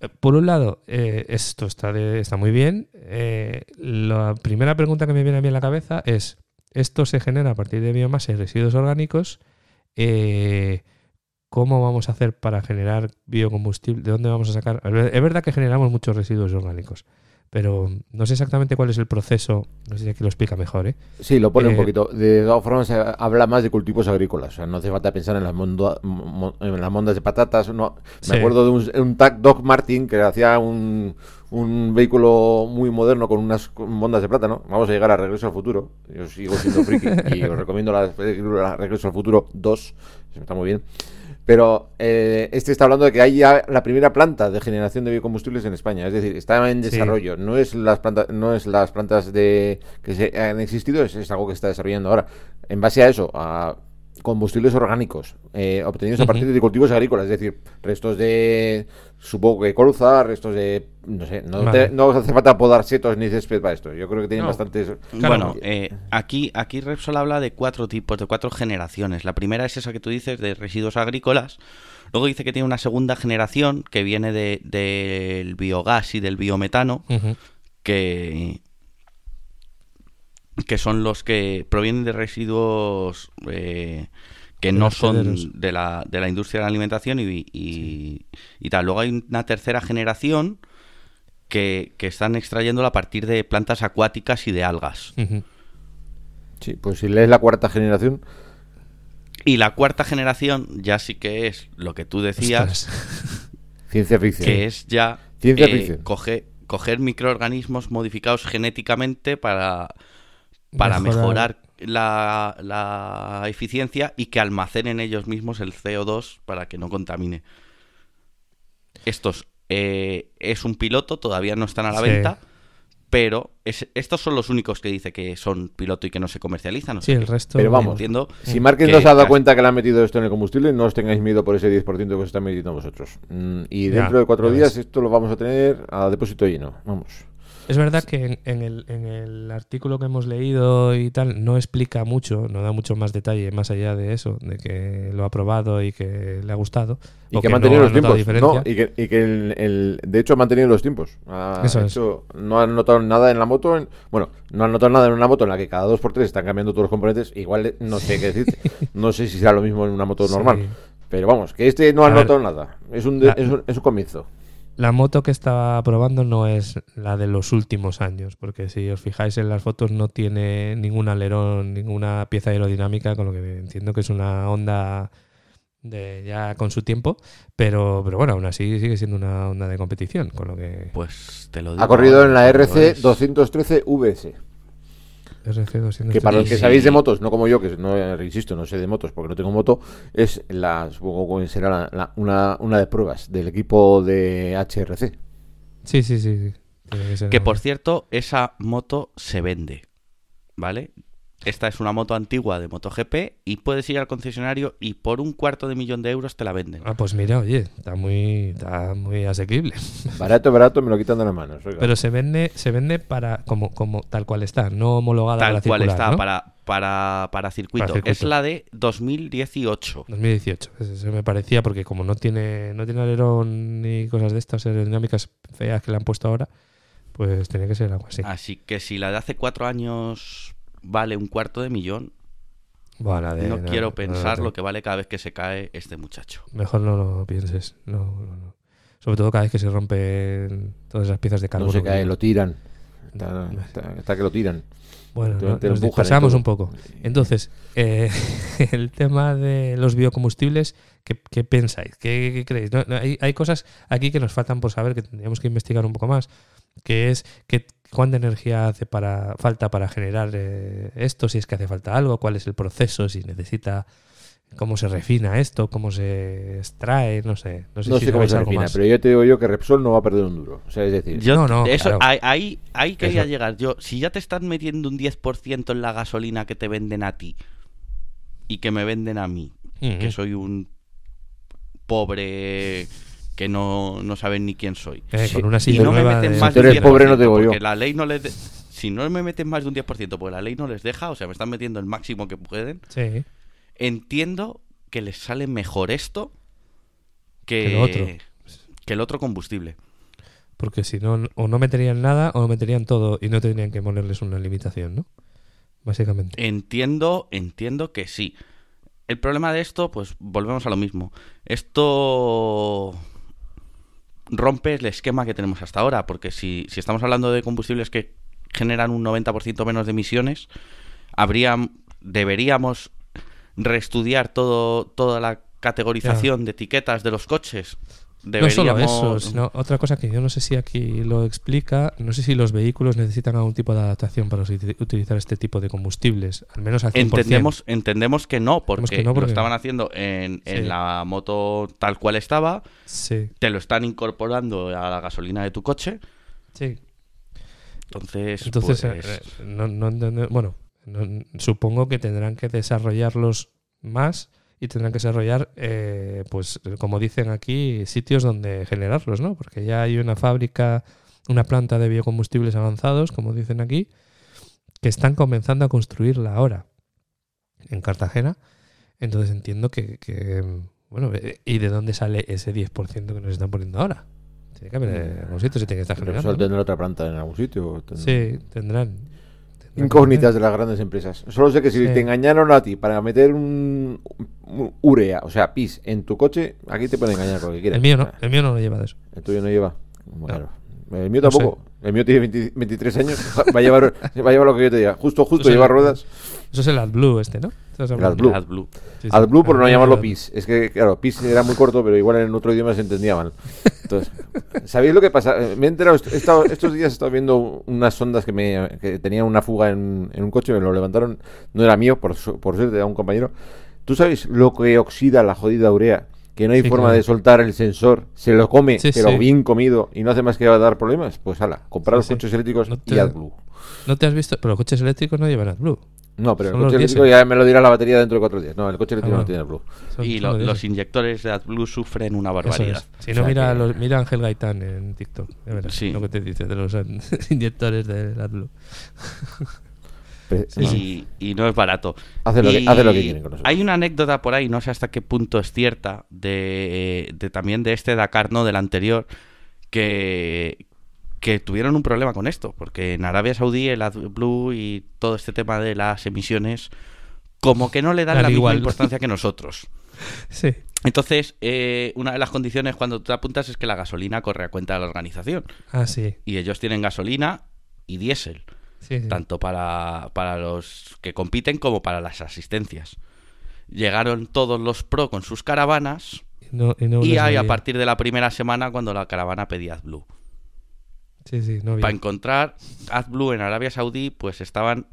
eh, por un lado, eh, esto está, de- está muy bien. Eh, la primera pregunta que me viene a mí en la cabeza es, ¿esto se genera a partir de biomasa y residuos orgánicos? Eh, ¿Cómo vamos a hacer para generar biocombustible? ¿De dónde vamos a sacar? Es ver- es verdad que generamos muchos residuos orgánicos, pero no sé exactamente cuál es el proceso. No sé si aquí lo explica mejor, ¿eh? Sí, lo pone Eh, un poquito. De todas formas, se habla más de cultivos agrícolas. O sea, no hace falta pensar en las, mondo- mo- en las mondas de patatas. No. Sí. Me acuerdo de un, un Doc Martin que hacía un, un vehículo muy moderno con unas con mondas de plátano. Vamos a llegar a Regreso al Futuro. Yo sigo siendo friki y os recomiendo la Regreso al Futuro 2. Eso Está muy bien. Pero eh, este está hablando de que hay ya la primera planta de generación de biocombustibles en España. Es decir, está en Sí. desarrollo. No es las plantas, no es las plantas de que se han existido, es, es algo que se está desarrollando ahora. En base a eso, a combustibles orgánicos eh, obtenidos a partir de cultivos agrícolas, es decir, restos de supongo que colza, restos de no sé, no, Vale. te- no hace falta podar setos ni césped para esto. Yo creo que tienen No. bastantes Claro. Bueno, eh, aquí, aquí Repsol habla de cuatro tipos, de cuatro generaciones. La primera es esa que tú dices de residuos agrícolas. Luego dice que tiene una segunda generación que viene de- del biogás y del biometano, que, que son los que provienen de residuos eh, que De no son de la, de la industria de la alimentación y, y- y tal. Luego hay una tercera generación que, que están extrayéndola a partir de plantas acuáticas y de algas. Sí, pues si lees la cuarta generación, Y la cuarta generación ya sí que es lo que tú decías, ciencia ficción. que es ya Ciencia eh, ficción. coge- coger microorganismos modificados genéticamente para, para Mejorar. mejorar, la, la eficiencia y que almacenen ellos mismos el CO2 para que no contamine. Estos eh, es un piloto, todavía no están a la Sí. venta, pero es- estos son los únicos que dice que son piloto y que no se comercializan. o Sí, sea el resto... Pero vamos, entiendo Si Márquez que no se ha dado cuenta que le han metido esto en el combustible, no os tengáis miedo por ese 10% que os están metiendo vosotros. Mm, y Ya, dentro de cuatro días ves. esto lo vamos a tener a depósito lleno. Vamos. Es verdad que en, en el, en el artículo que hemos leído y tal no explica mucho, no da mucho más detalle más allá de eso, de que lo ha probado y que le ha gustado. Y que ha no mantenido los tiempos. No, y que, y que el, el- de hecho ha mantenido los tiempos. Ha Eso es. hecho- No han notado nada en la moto. en- bueno, no han notado nada en una moto en la que cada dos por tres están cambiando todos los componentes. Igual eh, no sé qué decirte. no sé si será lo mismo en una moto Sí. normal. Pero vamos, que este no ha notado nada. Es un, de- La- es un, es un comienzo. La moto que estaba probando no es la de los últimos años, porque si os fijáis en las fotos no tiene ningún alerón, ninguna pieza aerodinámica, con lo que entiendo que es una onda de ya con su tiempo, pero, pero bueno, aún así sigue siendo una onda de competición, con lo que Pues te lo digo. Ha corrido en la RC es- 213 VS. RG213. Que para los que Sí. sabéis de motos, no como yo, que no insisto, no sé de motos porque no tengo moto, es la, supongo que será la- la- una, una de pruebas del equipo de HRC. Sí, sí, sí. sí. Que por cierto, esa moto se vende. ¿Vale? Esta es una moto antigua de MotoGP y puedes ir al concesionario y por un cuarto de millón de euros te la venden. Ah, pues mira, oye, está muy, está muy asequible. Barato, barato, me lo quitan de las manos. oiga. Pero se vende, se vende para como, como tal cual está, no homologada Tal para cual circular, está ¿no? para, para, para, circuito. Para circuito. Es la de 2018. 2018. Eso se me parecía porque como no tiene no tiene alerón ni cosas de estas aerodinámicas feas que le han puesto ahora, pues tenía que ser algo así. Así que si la de hace cuatro años vale un cuarto de millón, de- no no, quiero no, pensar no, lo que vale cada vez que se cae este muchacho. Mejor no lo pienses. No, no, no. Sobre todo cada vez que se rompen todas esas piezas de no carbono. se cae, que- lo tiran. Está, está- está que lo tiran. Bueno, Te- no- nos dispersamos un poco. Entonces, eh, el tema de los biocombustibles, ¿qué, qué pensáis? ¿Qué, qué creéis? No, no, hay, hay cosas aquí que nos faltan por saber, que tendríamos que investigar un poco más. Que es que cuánta energía hace para falta para generar eh, esto, si es que hace falta algo, cuál es el proceso, si necesita cómo se refina esto, cómo se extrae, no sé, no sé, No si sé cómo se algo refina, más. pero yo te digo yo que Repsol no va a perder un duro. O sea, es decir, Yo- No, no, eso, claro. ahí, ahí, ahí quería Eso. llegar. Yo, si ya te están metiendo un 10% en la gasolina que te venden a ti y que me venden a mí, que soy un pobre que no, no saben ni quién soy. Eh, con una Y no me meten de- más Si tú de un eres pobre, no te digo 10%, yo. porque la ley no les... de- Si no me meten más de un 10%, porque la ley no les deja, o sea, me están metiendo el máximo que pueden, Sí, entiendo que les sale mejor esto que, Que lo otro. que el otro combustible. porque si no, o no meterían nada o meterían todo y no tendrían que ponerles una limitación, ¿no? Básicamente. Entiendo, entiendo que sí. El problema de esto, pues volvemos a lo mismo. Esto rompe el esquema que tenemos hasta ahora, porque si, si estamos hablando de combustibles que generan un 90% menos de emisiones, habría, deberíamos reestudiar todo, toda la categorización de etiquetas de los coches. No solo Deberíamos... eso, sino otra cosa que yo no sé si aquí lo explica, no sé si los vehículos necesitan algún tipo de adaptación para uti- utilizar este tipo de combustibles, al menos al 100%. Entendemos, entendemos que no, porque, que no, porque- lo estaban haciendo en, en la moto tal cual estaba, Sí, te lo están incorporando a la gasolina de tu coche. sí. Entonces, Entonces, pues, eh, eh, no, bueno, no- supongo que tendrán que desarrollarlos más y tendrán que desarrollar, eh, pues como dicen aquí, sitios donde generarlos, ¿no? Porque ya hay una fábrica, una planta de biocombustibles avanzados, como dicen aquí, que están comenzando a construirla ahora en Cartagena. Entonces entiendo que, que, bueno, eh, ¿y de dónde sale ese 10% que nos están poniendo ahora? Tiene que haber eh, algún sitio, se tiene que estar generando. Tendrá otra planta en algún sitio. tendrá- Sí, tendrán. Incógnitas de las grandes empresas. Solo sé que si Sí. te engañaron a ti para meter un, un urea, o sea, pis, en tu coche, aquí te pueden engañar con lo que quieras. El mío no, O sea, el mío no lo lleva de eso. El tuyo no lleva. Bueno, el mío No sé. tampoco. El mío tiene 20 23 años. Va a llevar, va a llevar lo que yo te diga. Justo, justo es lleva ruedas. Eso es el AdBlue este, ¿no? ¿Estás hablando? AdBlue. AdBlue. Sí, sí. AdBlue por no Ah, llamarlo el- PIS. Es que, claro, PIS era muy corto, pero igual en otro idioma se entendía mal. Entonces, ¿sabéis lo que pasa? Eh, Me he enterado, he estado- estos días he estado viendo unas sondas que, me, que tenían una fuga en, en un coche, me lo levantaron, no era mío, por, su- por suerte, era un compañero. ¿Tú sabes lo que oxida la jodida urea? Que no hay Sí, forma claro. de soltar el sensor, se lo come, Sí, pero sí. bien comido, y no hace más que dar problemas. Pues ala, comprar Sí, los sí. coches eléctricos No y AdBlue. ¿No te has visto? Pero los coches eléctricos no llevan AdBlue. No, pero el coche eléctrico ya me lo dirá la batería dentro de cuatro días. No, el coche eléctrico Ah, no tiene AdBlue. Son- Y lo- los inyectores de AdBlue sufren una barbaridad. es. Si O no, sea mira, que- los, mira a Ángel Gaitán en TikTok. verás Sí. Lo que te dice de los inyectores de AdBlue. Y, y no es barato. Hacen lo que- Y hacen lo que quieren con nosotros. Hay una anécdota por ahí, no sé hasta qué punto es cierta, de, de también de este Dakar, no del anterior, que, que tuvieron un problema con esto, porque en Arabia Saudí el AdBlue y todo este tema de las emisiones, como que no le dan la igual. misma importancia que nosotros. Sí. Entonces, eh, una de las condiciones cuando te apuntas es que la gasolina corre a cuenta de la organización. Ah, sí. Y ellos tienen gasolina y diésel, Sí, sí. tanto para, para los que compiten como para las asistencias. Llegaron todos los pro con sus caravanas Y, no, no y ahí a partir de la primera semana cuando la caravana pedía AdBlue. Sí, sí, no había. Para encontrar AdBlue en Arabia Saudí, pues estaban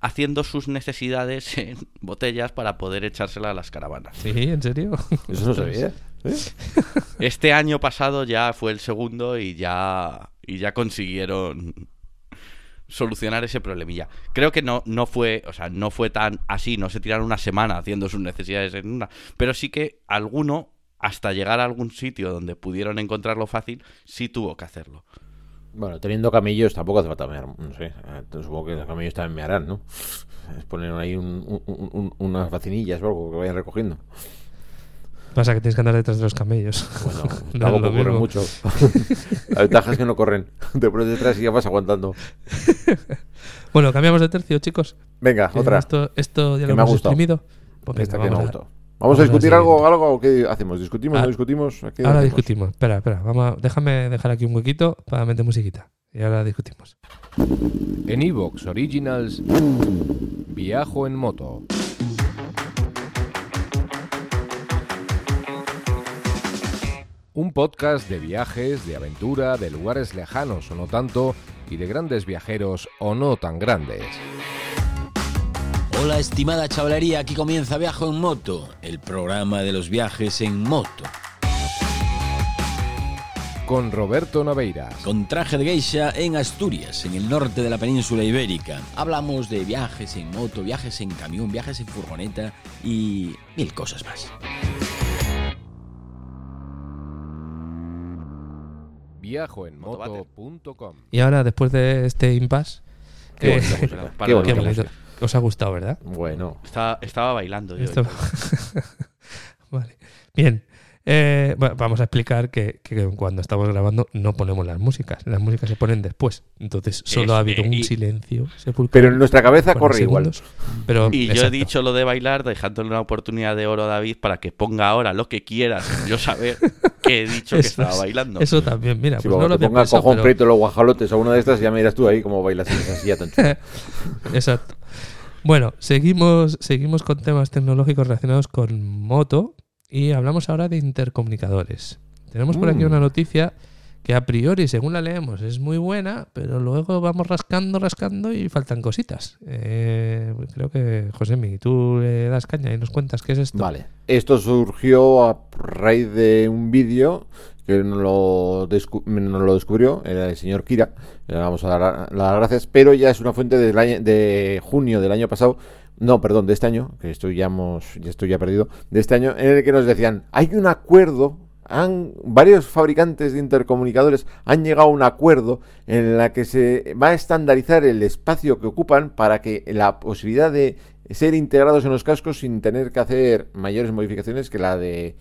haciendo sus necesidades en botellas para poder echársela a las caravanas. Sí, ¿en serio? Eso no sabía. ¿eh? Este año pasado ya fue el segundo y ya, y ya consiguieron solucionar ese problemilla. Creo que no, no fue, o sea, no fue tan así, no se tiraron una semana haciendo sus necesidades en una, pero sí que alguno, hasta llegar a algún sitio donde pudieron encontrarlo fácil, sí tuvo que hacerlo. Bueno, teniendo camellos tampoco hace falta mear. No sé. eh, Supongo que los camellos también mearán, ¿no? Es poner ahí un- un- un- un- unas vacinillas o algo que vayan recogiendo. Pasa que tienes que andar detrás de los camellos. Bueno, No tampoco lo corren mucho. La ventaja es que no corren. Te pones detrás y ya vas aguantando. Bueno, cambiamos de tercio, chicos. Venga, otra. Esto, esto ya lo me hemos exprimido. Pues venga, Esta que me ha gustado. ¿Vamos a discutir algo, algo o qué hacemos? ¿Discutimos, Ah. no discutimos? ¿A qué Ahora hacemos? discutimos. Espera, espera. Vamos a- déjame dejar aquí un huequito para meter musiquita. Y ahora discutimos. En Evox Originals, Viajo en moto. Un podcast de viajes, de aventura, de lugares lejanos o no tanto, y de grandes viajeros o no tan grandes. Hola estimada chavalería, aquí comienza Viajo en Moto, el programa de los viajes en moto. Con Roberto Naveiras. Con traje de geisha en Asturias, en el norte de la península ibérica. Hablamos de viajes en moto, viajes en camión, viajes en furgoneta y mil cosas más. Viajoenmoto.com Y ahora, después de este impasse, Qué eh, qué bonito. Os ha gustado, ¿verdad? Bueno, Estaba, estaba bailando yo. Vale. Bien. Eh, bueno, vamos a explicar que, que cuando estamos grabando no ponemos las músicas. Las músicas se ponen después. Entonces solo Es- ha habido un y- silencio sepulcral. pero en nuestra cabeza 40 corre igual. Pero, Y yo he dicho lo de bailar, dejándole una oportunidad de oro a David para que ponga ahora lo que quieras. Yo saber que he dicho que estaba es- bailando. Eso también, mira, Si pues no lo ponga pensado, cojón pero- preto los guajalotes o una de estas, ya me dirás tú ahí cómo bailas en esa silla tan chula. Exacto. Bueno, seguimos, seguimos con temas tecnológicos relacionados con moto y hablamos ahora de intercomunicadores. Tenemos por aquí Mm. una noticia que a priori, según la leemos, es muy buena, pero luego vamos rascando, rascando y faltan cositas. Eh, creo que, Josemi, tú le das caña y nos cuentas qué es esto. Vale. Esto surgió a raíz de un vídeo que nos lo, descubrió era el señor Kira. Le vamos a dar las gracias, pero ya es una fuente de junio del año pasado. No, perdón, de este año, que estoy ya, hemos- ya estoy ya perdido, de este año, en el que nos decían, hay un acuerdo, han, varios fabricantes de intercomunicadores han llegado a un acuerdo en la que se va a estandarizar el espacio que ocupan para que la posibilidad de ser integrados en los cascos sin tener que hacer mayores modificaciones que la de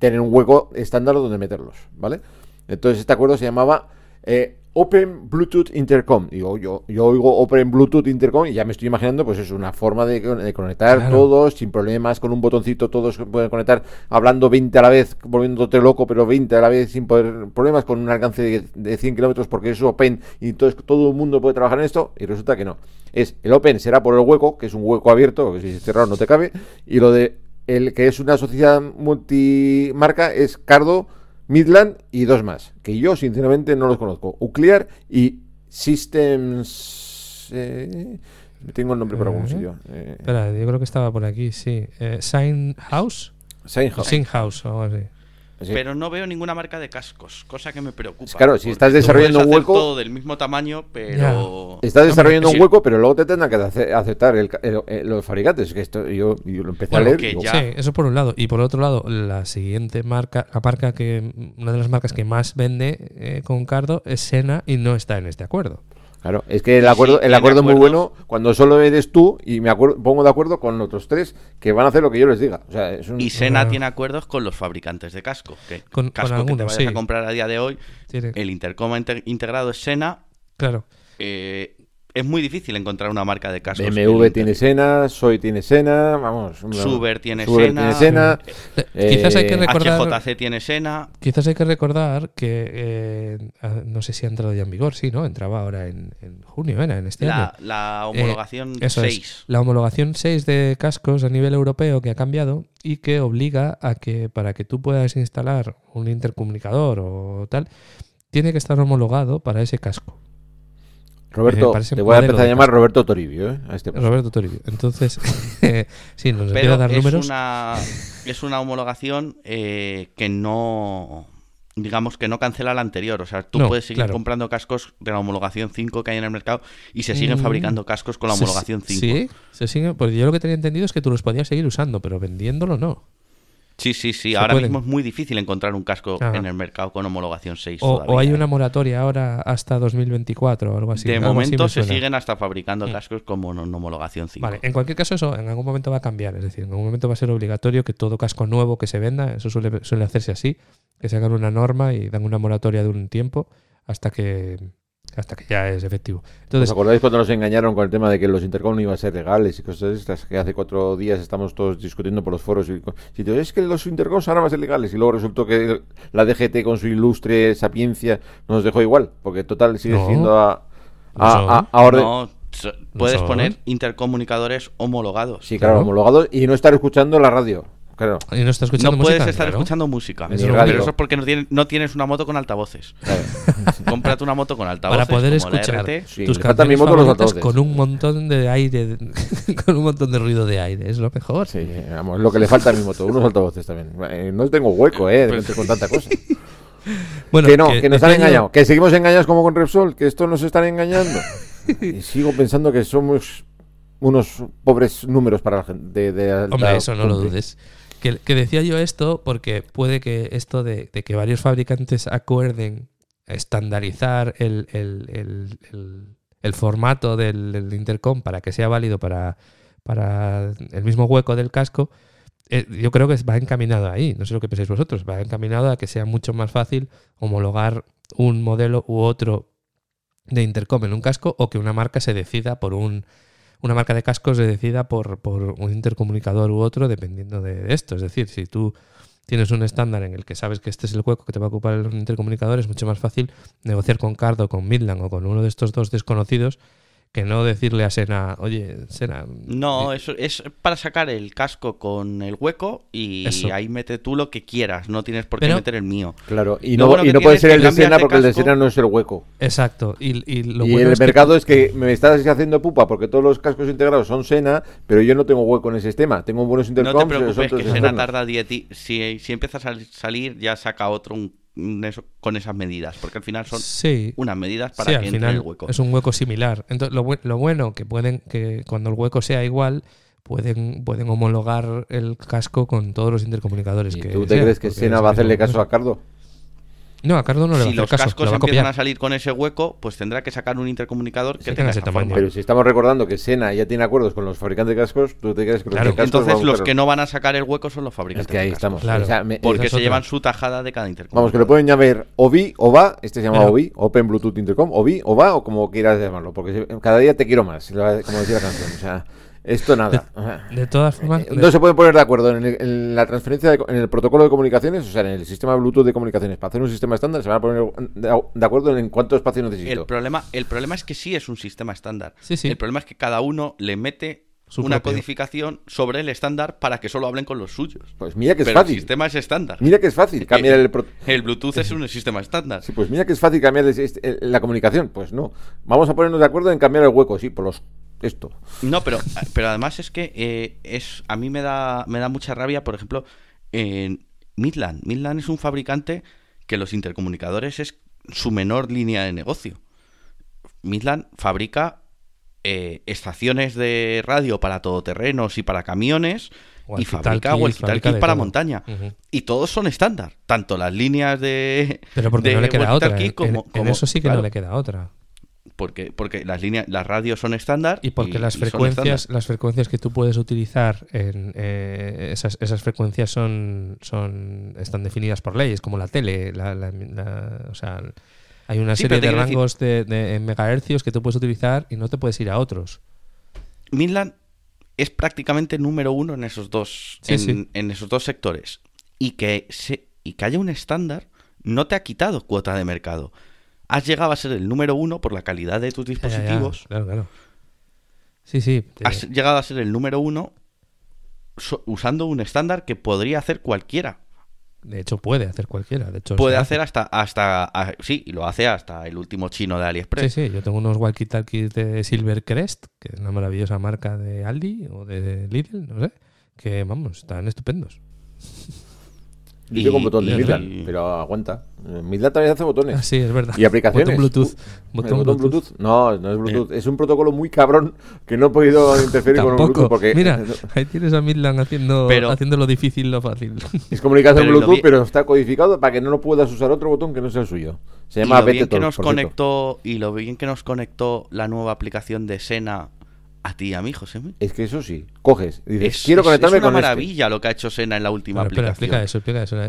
tener un hueco estándar donde meterlos, ¿vale? Entonces este acuerdo se llamaba eh, Open Bluetooth Intercom. Digo, yo, yo oigo Open Bluetooth Intercom y ya me estoy imaginando, pues es una forma de, de conectar Claro. todos sin problemas, con un botoncito todos pueden conectar, hablando 20 a la vez, volviéndote loco, pero 20 a la vez sin poder problemas, con un alcance de, de 100 kilómetros porque es Open y entonces todo el mundo puede trabajar en esto y resulta que no. Es el Open será por el hueco, que es un hueco abierto, que si es cerrado no te cabe, y lo de el que es una sociedad multimarca es Cardo, Midland y dos más, que yo sinceramente no los conozco. Uclear y Systems... eh, tengo el nombre por algún Eh. sitio. Eh, Espera, yo creo que estaba por aquí, sí. Eh, Sign House. Seinhouse. Sign House o algo así. Sí. Pero no veo ninguna marca de cascos, cosa que me preocupa. Claro, si estás desarrollando un hueco- todo del mismo tamaño, pero. Estás desarrollando un hueco, pero luego te tendrán que ace- aceptar el, ca- el- el- los fabricantes. Que esto yo, yo lo empecé Bueno, a leer. ya- Sí, eso por un lado. Y por otro lado, la siguiente marca, la marca que, una de las marcas que más vende eh, con Cardo es Sena y no está en este acuerdo. Claro, es que el acuerdo, sí, el acuerdo es muy bueno cuando solo eres tú y me acuerdo, pongo de acuerdo con otros tres que van a hacer lo que yo les diga. O sea, es un- Y Sena Ah. tiene acuerdos con los fabricantes de casco. Que Con- con casco que te vayas sí. a comprar a día de hoy, Tiene- el intercom inte- integrado es Sena. claro. eh, es muy difícil encontrar una marca de cascos. BMW en tiene Sena, Soy tiene Sena, vamos. Suber tiene Suber Sena. tiene Sena. Eh, Eh, quizás hay que recordar. HJC tiene Sena. Quizás hay que recordar que eh, no sé si ha entrado ya en vigor, sí, ¿no? Entraba ahora en, en junio, era en este La, año. la homologación Eso 6. es. La homologación 6 de cascos a nivel europeo que ha cambiado y que obliga a que para que tú puedas instalar un intercomunicador o tal, tiene que estar homologado para ese casco. Roberto, parece te voy a empezar a llamar. Roberto Toribio, ¿eh? A este. Roberto Toribio. Entonces, eh, sí, nos empieza Pero a dar es números. una, es una homologación eh, que no. Digamos que no cancela la anterior. O sea, tú No, puedes seguir claro. comprando cascos de la homologación 5 que hay en el mercado y se siguen Mm. fabricando cascos con la Se- homologación 5. Sí, se sigue. Pues yo lo que tenía entendido es que tú los podías seguir usando, pero vendiéndolo no. Sí, sí, sí. Ahora pueden. mismo es muy difícil encontrar un casco Ajá. en el mercado con homologación 6. O, todavía, o hay ¿eh? una moratoria ahora hasta 2024 o algo así. De algo momento me se siguen hasta fabricando Mm. cascos con homologación 5. Vale, en cualquier caso eso en algún momento va a cambiar, es decir, en algún momento va a ser obligatorio que todo casco nuevo que se venda, eso suele, suele hacerse así, que se hagan una norma y dan una moratoria de un tiempo hasta que hasta que ya es efectivo. ¿Os Entonces, acordáis cuando nos engañaron con el tema de que los intercom no iban a ser legales y cosas de estas? Que hace cuatro días estamos todos discutiendo por los foros. Y, si te es que los intercoms ahora van a ser legales y luego resultó que la DGT con su ilustre sapiencia nos dejó igual, porque total sigue No. siendo a, a, a- a orden. No, puedes poner intercomunicadores homologados. Sí, claro, Claro. homologados y no estar escuchando la radio. Claro. Y no está escuchando no música. puedes estar Claro. escuchando música. Pero radio. eso es porque no tienes, no tienes una moto con altavoces. claro. Cómprate una moto con altavoces. Para poder escuchar RT. Sí, tus canciones moto los favoritas altavoces. con un montón de aire, con un montón de ruido de aire. Es lo mejor. Sí, vamos, es lo que le falta a mi moto, unos altavoces también. Eh, no tengo hueco, eh, de meter con tanta cosa. Bueno, que no, que, nos han engañado, que seguimos engañados como con Repsol, que esto nos están engañando. y sigo pensando que somos unos pobres números para la gente. De, de Hombre, eso no lo dudes. Que, decía yo esto porque puede que esto de, que varios fabricantes acuerden estandarizar el, formato del, intercom para que sea válido para, para el mismo hueco del casco, eh, yo creo que va encaminado ahí. No sé lo que pensáis vosotros. Va encaminado a que sea mucho más fácil homologar un modelo u otro de intercom en un casco o que una marca se decida por un una marca de cascos se decida por, por un intercomunicador u otro dependiendo de esto. Es decir, si tú tienes un estándar en el que sabes que este es el hueco que te va a ocupar el intercomunicador, es mucho más fácil negociar con Cardo, con Midland o con uno de estos dos desconocidos que no decirle a Sena, oye, Sena... No, eh, eso es para sacar el casco con el hueco y Eso. ahí mete tú lo que quieras. No tienes por qué Pero- meter el mío. Claro, y no, bueno y no puede ser el de Sena porque el de. Sena no es el hueco. Exacto. Y, y lo y bueno el es que- mercado es que me estás haciendo pupa porque todos los cascos integrados son Sena, pero yo no tengo hueco en el sistema. Tengo buenos No te intercoms. preocupes, que Sena tarda 10 di- si, si empieza a sal- salir, ya saca otro un eso- con esas medidas. Porque al final son Sí. unas medidas para Sí, que al entre final el hueco. es un hueco similar. Entonces, lo, lo bueno que pueden, que cuando el hueco sea igual, pueden, pueden homologar el casco con todos los intercomunicadores. ¿Y que tú te crees que Sena va a hacerle caso a Cardo? No, a Cardo no le va a si hacer los caso, cascos lo va a empiezan a salir con ese hueco, pues tendrá que sacar un intercomunicador que Sí, tenga ese tamaño. forma. Pero si estamos recordando que Sena ya tiene acuerdos con los fabricantes de cascos, ¿tú te crees que los Claro, de cascos Entonces los buscar- que no van a sacar el hueco son los Es fabricantes que ahí de cascos. estamos. Claro. O sea, me- Porque es se otra. llevan su tajada de cada intercomunicador. Vamos, que lo pueden llamar OBI, OVA, este se llama Pero- OBI, Open Bluetooth Intercom, OBI, OVA o como quieras llamarlo, porque cada día te quiero más, como decía la canción. O sea, esto nada. De todas formas, Eh, No se pueden poner de acuerdo en, el- en la transferencia, de en el protocolo de comunicaciones, o sea, en el sistema Bluetooth de comunicaciones. Para hacer un sistema estándar se van a poner de, acuerdo en cuánto espacio necesito. El problema, el problema es que sí es un sistema estándar. Sí, sí. El problema es que cada uno le mete Su una propio. codificación sobre el estándar para que solo hablen con los suyos. Pues mira que es Pero el fácil. sistema es estándar. Mira que es fácil cambiar el, pro- El Bluetooth es un sistema estándar. Sí, pues mira que es fácil cambiar la comunicación. Pues no. Vamos a ponernos de acuerdo en cambiar el hueco, sí, por los esto. No, pero, pero además es que eh, es a mí me da, me da mucha rabia, por ejemplo, en Midland. Midland es un fabricante que los intercomunicadores es su menor línea de negocio. Midland fabrica eh, estaciones de radio para todoterrenos y para camiones y fabrica walkie-talkies para todo. montaña. Y todos son estándar, tanto las líneas de... Pero porque de no le queda otra. En, como- en como- eso sí que claro, no le queda otra. Porque, porque las líneas, las radios son estándar Y porque las y frecuencias, las frecuencias que tú puedes utilizar en eh, esas, esas frecuencias son, son están definidas por leyes, como la tele, la, la- la- o sea, hay una Sí, serie de decir- rangos de, de- en megahercios que tú puedes utilizar y no te puedes ir a otros. Midland es prácticamente número uno en esos dos, Sí, en, sí. en esos dos sectores. Y que, se, y que haya un estándar no te ha quitado cuota de mercado. Has llegado a ser el número uno por la calidad de tus Ya, ya, ya, dispositivos. Claro, claro. Sí, sí. te- Has llegado a ser el número uno so- usando un estándar que podría hacer cualquiera. De hecho, puede hacer cualquiera. De hecho, Puede hace. hacer hasta, hasta, a- sí, y lo hace hasta el último chino de AliExpress. Sí, sí, yo tengo unos walkie-talkies de Silvercrest, que es una maravillosa marca de Aldi o de Lidl, no sé, que vamos, están estupendos. Yo tengo un Y- botón de y- Midland, pero aguanta. Eh, Midland también hace botones. Ah, sí, es verdad. Y aplicaciones. Botón Bluetooth. Uh, Botón ¿el botón Bluetooth. Bluetooth? No, no es Bluetooth. Es un protocolo muy cabrón que no he podido interferir con un. Bluetooth porque Mira, ahí tienes a Midland haciendo, Pero- haciendo lo difícil lo fácil. es comunicación Pero lo Bluetooth, pero está codificado para que no lo puedas usar otro botón que no sea el suyo. Se Y llama lo bien que nos conectó y lo bien que nos conectó la nueva aplicación de Sena a ti y a mí, José. Es que eso sí, coges y dices, Es, quiero es- conectarme es una con este". maravilla lo que ha hecho Sena en la última Bueno, aplicación. explica eso, explica eso.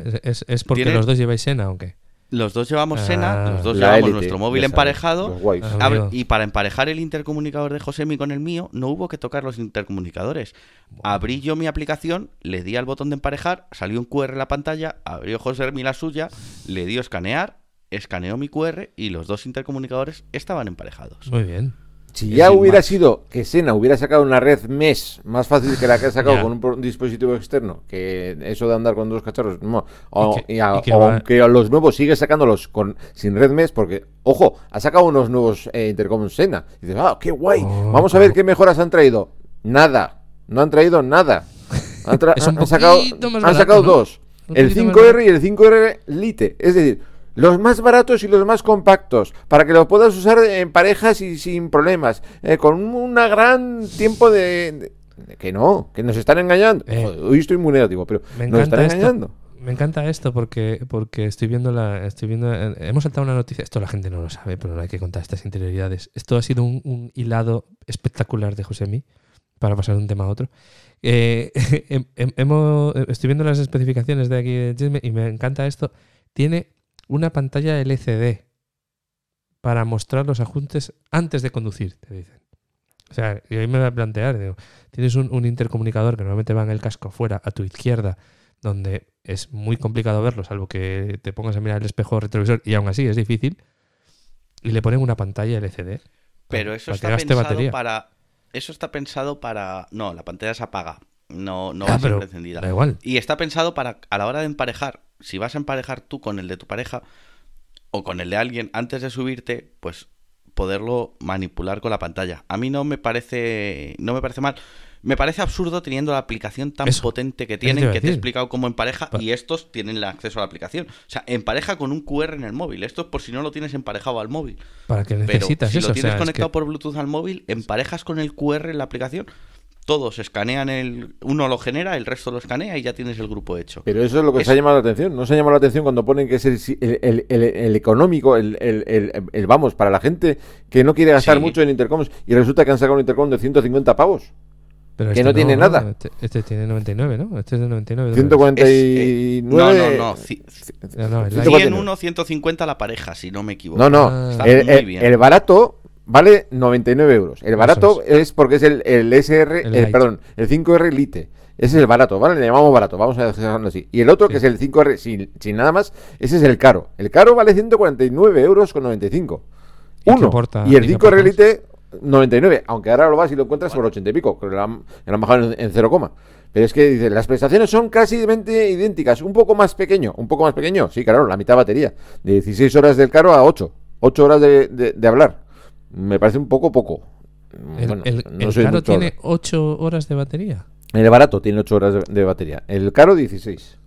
¿Es, porque Tiene- los dos lleváis Sena o qué? Los dos llevamos Sena, Ah, los dos llevamos élite, nuestro móvil emparejado. Ah. Y para emparejar el intercomunicador de Josemi con el mío, no hubo que tocar los intercomunicadores. Abrí yo mi aplicación, le di al botón de emparejar, salió un QR en la pantalla, abrió Josemi la suya, le dio escanear, escaneó mi QR y los dos intercomunicadores estaban emparejados. Muy bien. Si Es ya hubiera más. sido que Sena hubiera sacado una red MES más fácil que la que ha sacado con un, dispositivo externo, que eso de andar con dos cacharros, no. O, Y que- y a- y que o va- aunque a los nuevos sigue sacándolos con, sin red MES, porque, ojo, ha sacado unos nuevos eh, Intercom Sena. Y dices, ah, qué guay, Oh, vamos a ver qué mejoras han traído. Nada, no han traído nada. Han, tra- sacado, han sacado ¿no? dos, el poquito más 5R y el 5R Lite. Es decir, los más baratos y los más compactos, para que los puedas usar en parejas y sin problemas, eh, con un gran tiempo de, de- Que no, que nos están engañando. Eh. Hoy estoy muy negativo, pero Me nos están esto. engañando. Me encanta esto porque, porque estoy viendo la. Estoy viendo. eh, Hemos saltado una noticia. Esto la gente no lo sabe, pero no hay que contar estas interioridades. Esto ha sido un, un hilado espectacular de Josemi para pasar de un tema a otro. Eh, hem- hemos, estoy viendo las especificaciones de aquí de Chisme y me encanta esto. Tiene una pantalla LCD para mostrar los ajustes antes de conducir, te dicen. O sea, y ahí me voy a plantear, digo, tienes un, un intercomunicador que normalmente va en el casco fuera a tu izquierda, donde es muy complicado verlo, salvo que te pongas a mirar el espejo retrovisor y aún así es difícil, y le ponen una pantalla LCD. Pero eso está pensado batería. para. Eso está pensado para. No, la pantalla se apaga. No, no Ah, va pero siempre encendida. Da igual. Y está pensado para, a la hora de emparejar, si vas a emparejar tú con el de tu pareja o con el de alguien, antes de subirte, pues poderlo manipular con la pantalla. A mí no me parece, no me parece mal. Me parece absurdo teniendo la aplicación tan Eso, potente que te tienen que te he explicado cómo empareja Pa- y estos tienen el acceso a la aplicación. O sea, empareja con un QR en el móvil. Esto es por si no lo tienes emparejado al móvil. ¿Para Pero necesitas si eso? lo O tienes es conectado que- por Bluetooth al móvil, emparejas con el QR en la aplicación. Todos escanean el. Uno lo genera, el resto lo escanea y ya tienes el grupo hecho. Pero eso es lo que Es- se ha llamado la atención. No se ha llamado la atención cuando ponen que es el, si- el, el- económico, el, el- el- el- vamos, para la gente que no quiere gastar Sí. mucho en intercoms. Y resulta que han sacado un intercom de 150 pavos. pero que no tiene nada. Este, este tiene 99, ¿no? Este es de 99. 149. No, no, no. ci- No, no, el 149. 100, 1, 150 la pareja, si no me equivoco. No, no. Ah. El, muy bien. el barato vale 99 euros. El barato es. porque es el, el SR, El eh, perdón, el 5R Lite. Ese es el barato, ¿vale? Le llamamos barato, vamos a dejarlo así. Y el otro, Sí. que es el 5R sin, sin nada más, ese es el caro. El caro vale 149 euros con 95. ¿Y qué Uno. aporta? Y el ¿Y qué 5R aporta? Lite, 99. Aunque ahora lo vas y lo encuentras por 80 y pico. Que lo han, lo han bajado en, en 0, coma. Pero es que dice, las prestaciones son casi idénticas. Un poco más pequeño. Un poco más pequeño. Sí, claro, la mitad de batería. De 16 horas del caro a 8. 8 horas de, de- de hablar. Me parece un poco poco. El, Bueno, el- no el soy Caro tiene ahora. 8 horas de batería. El barato tiene 8 horas de, de batería. El caro 16.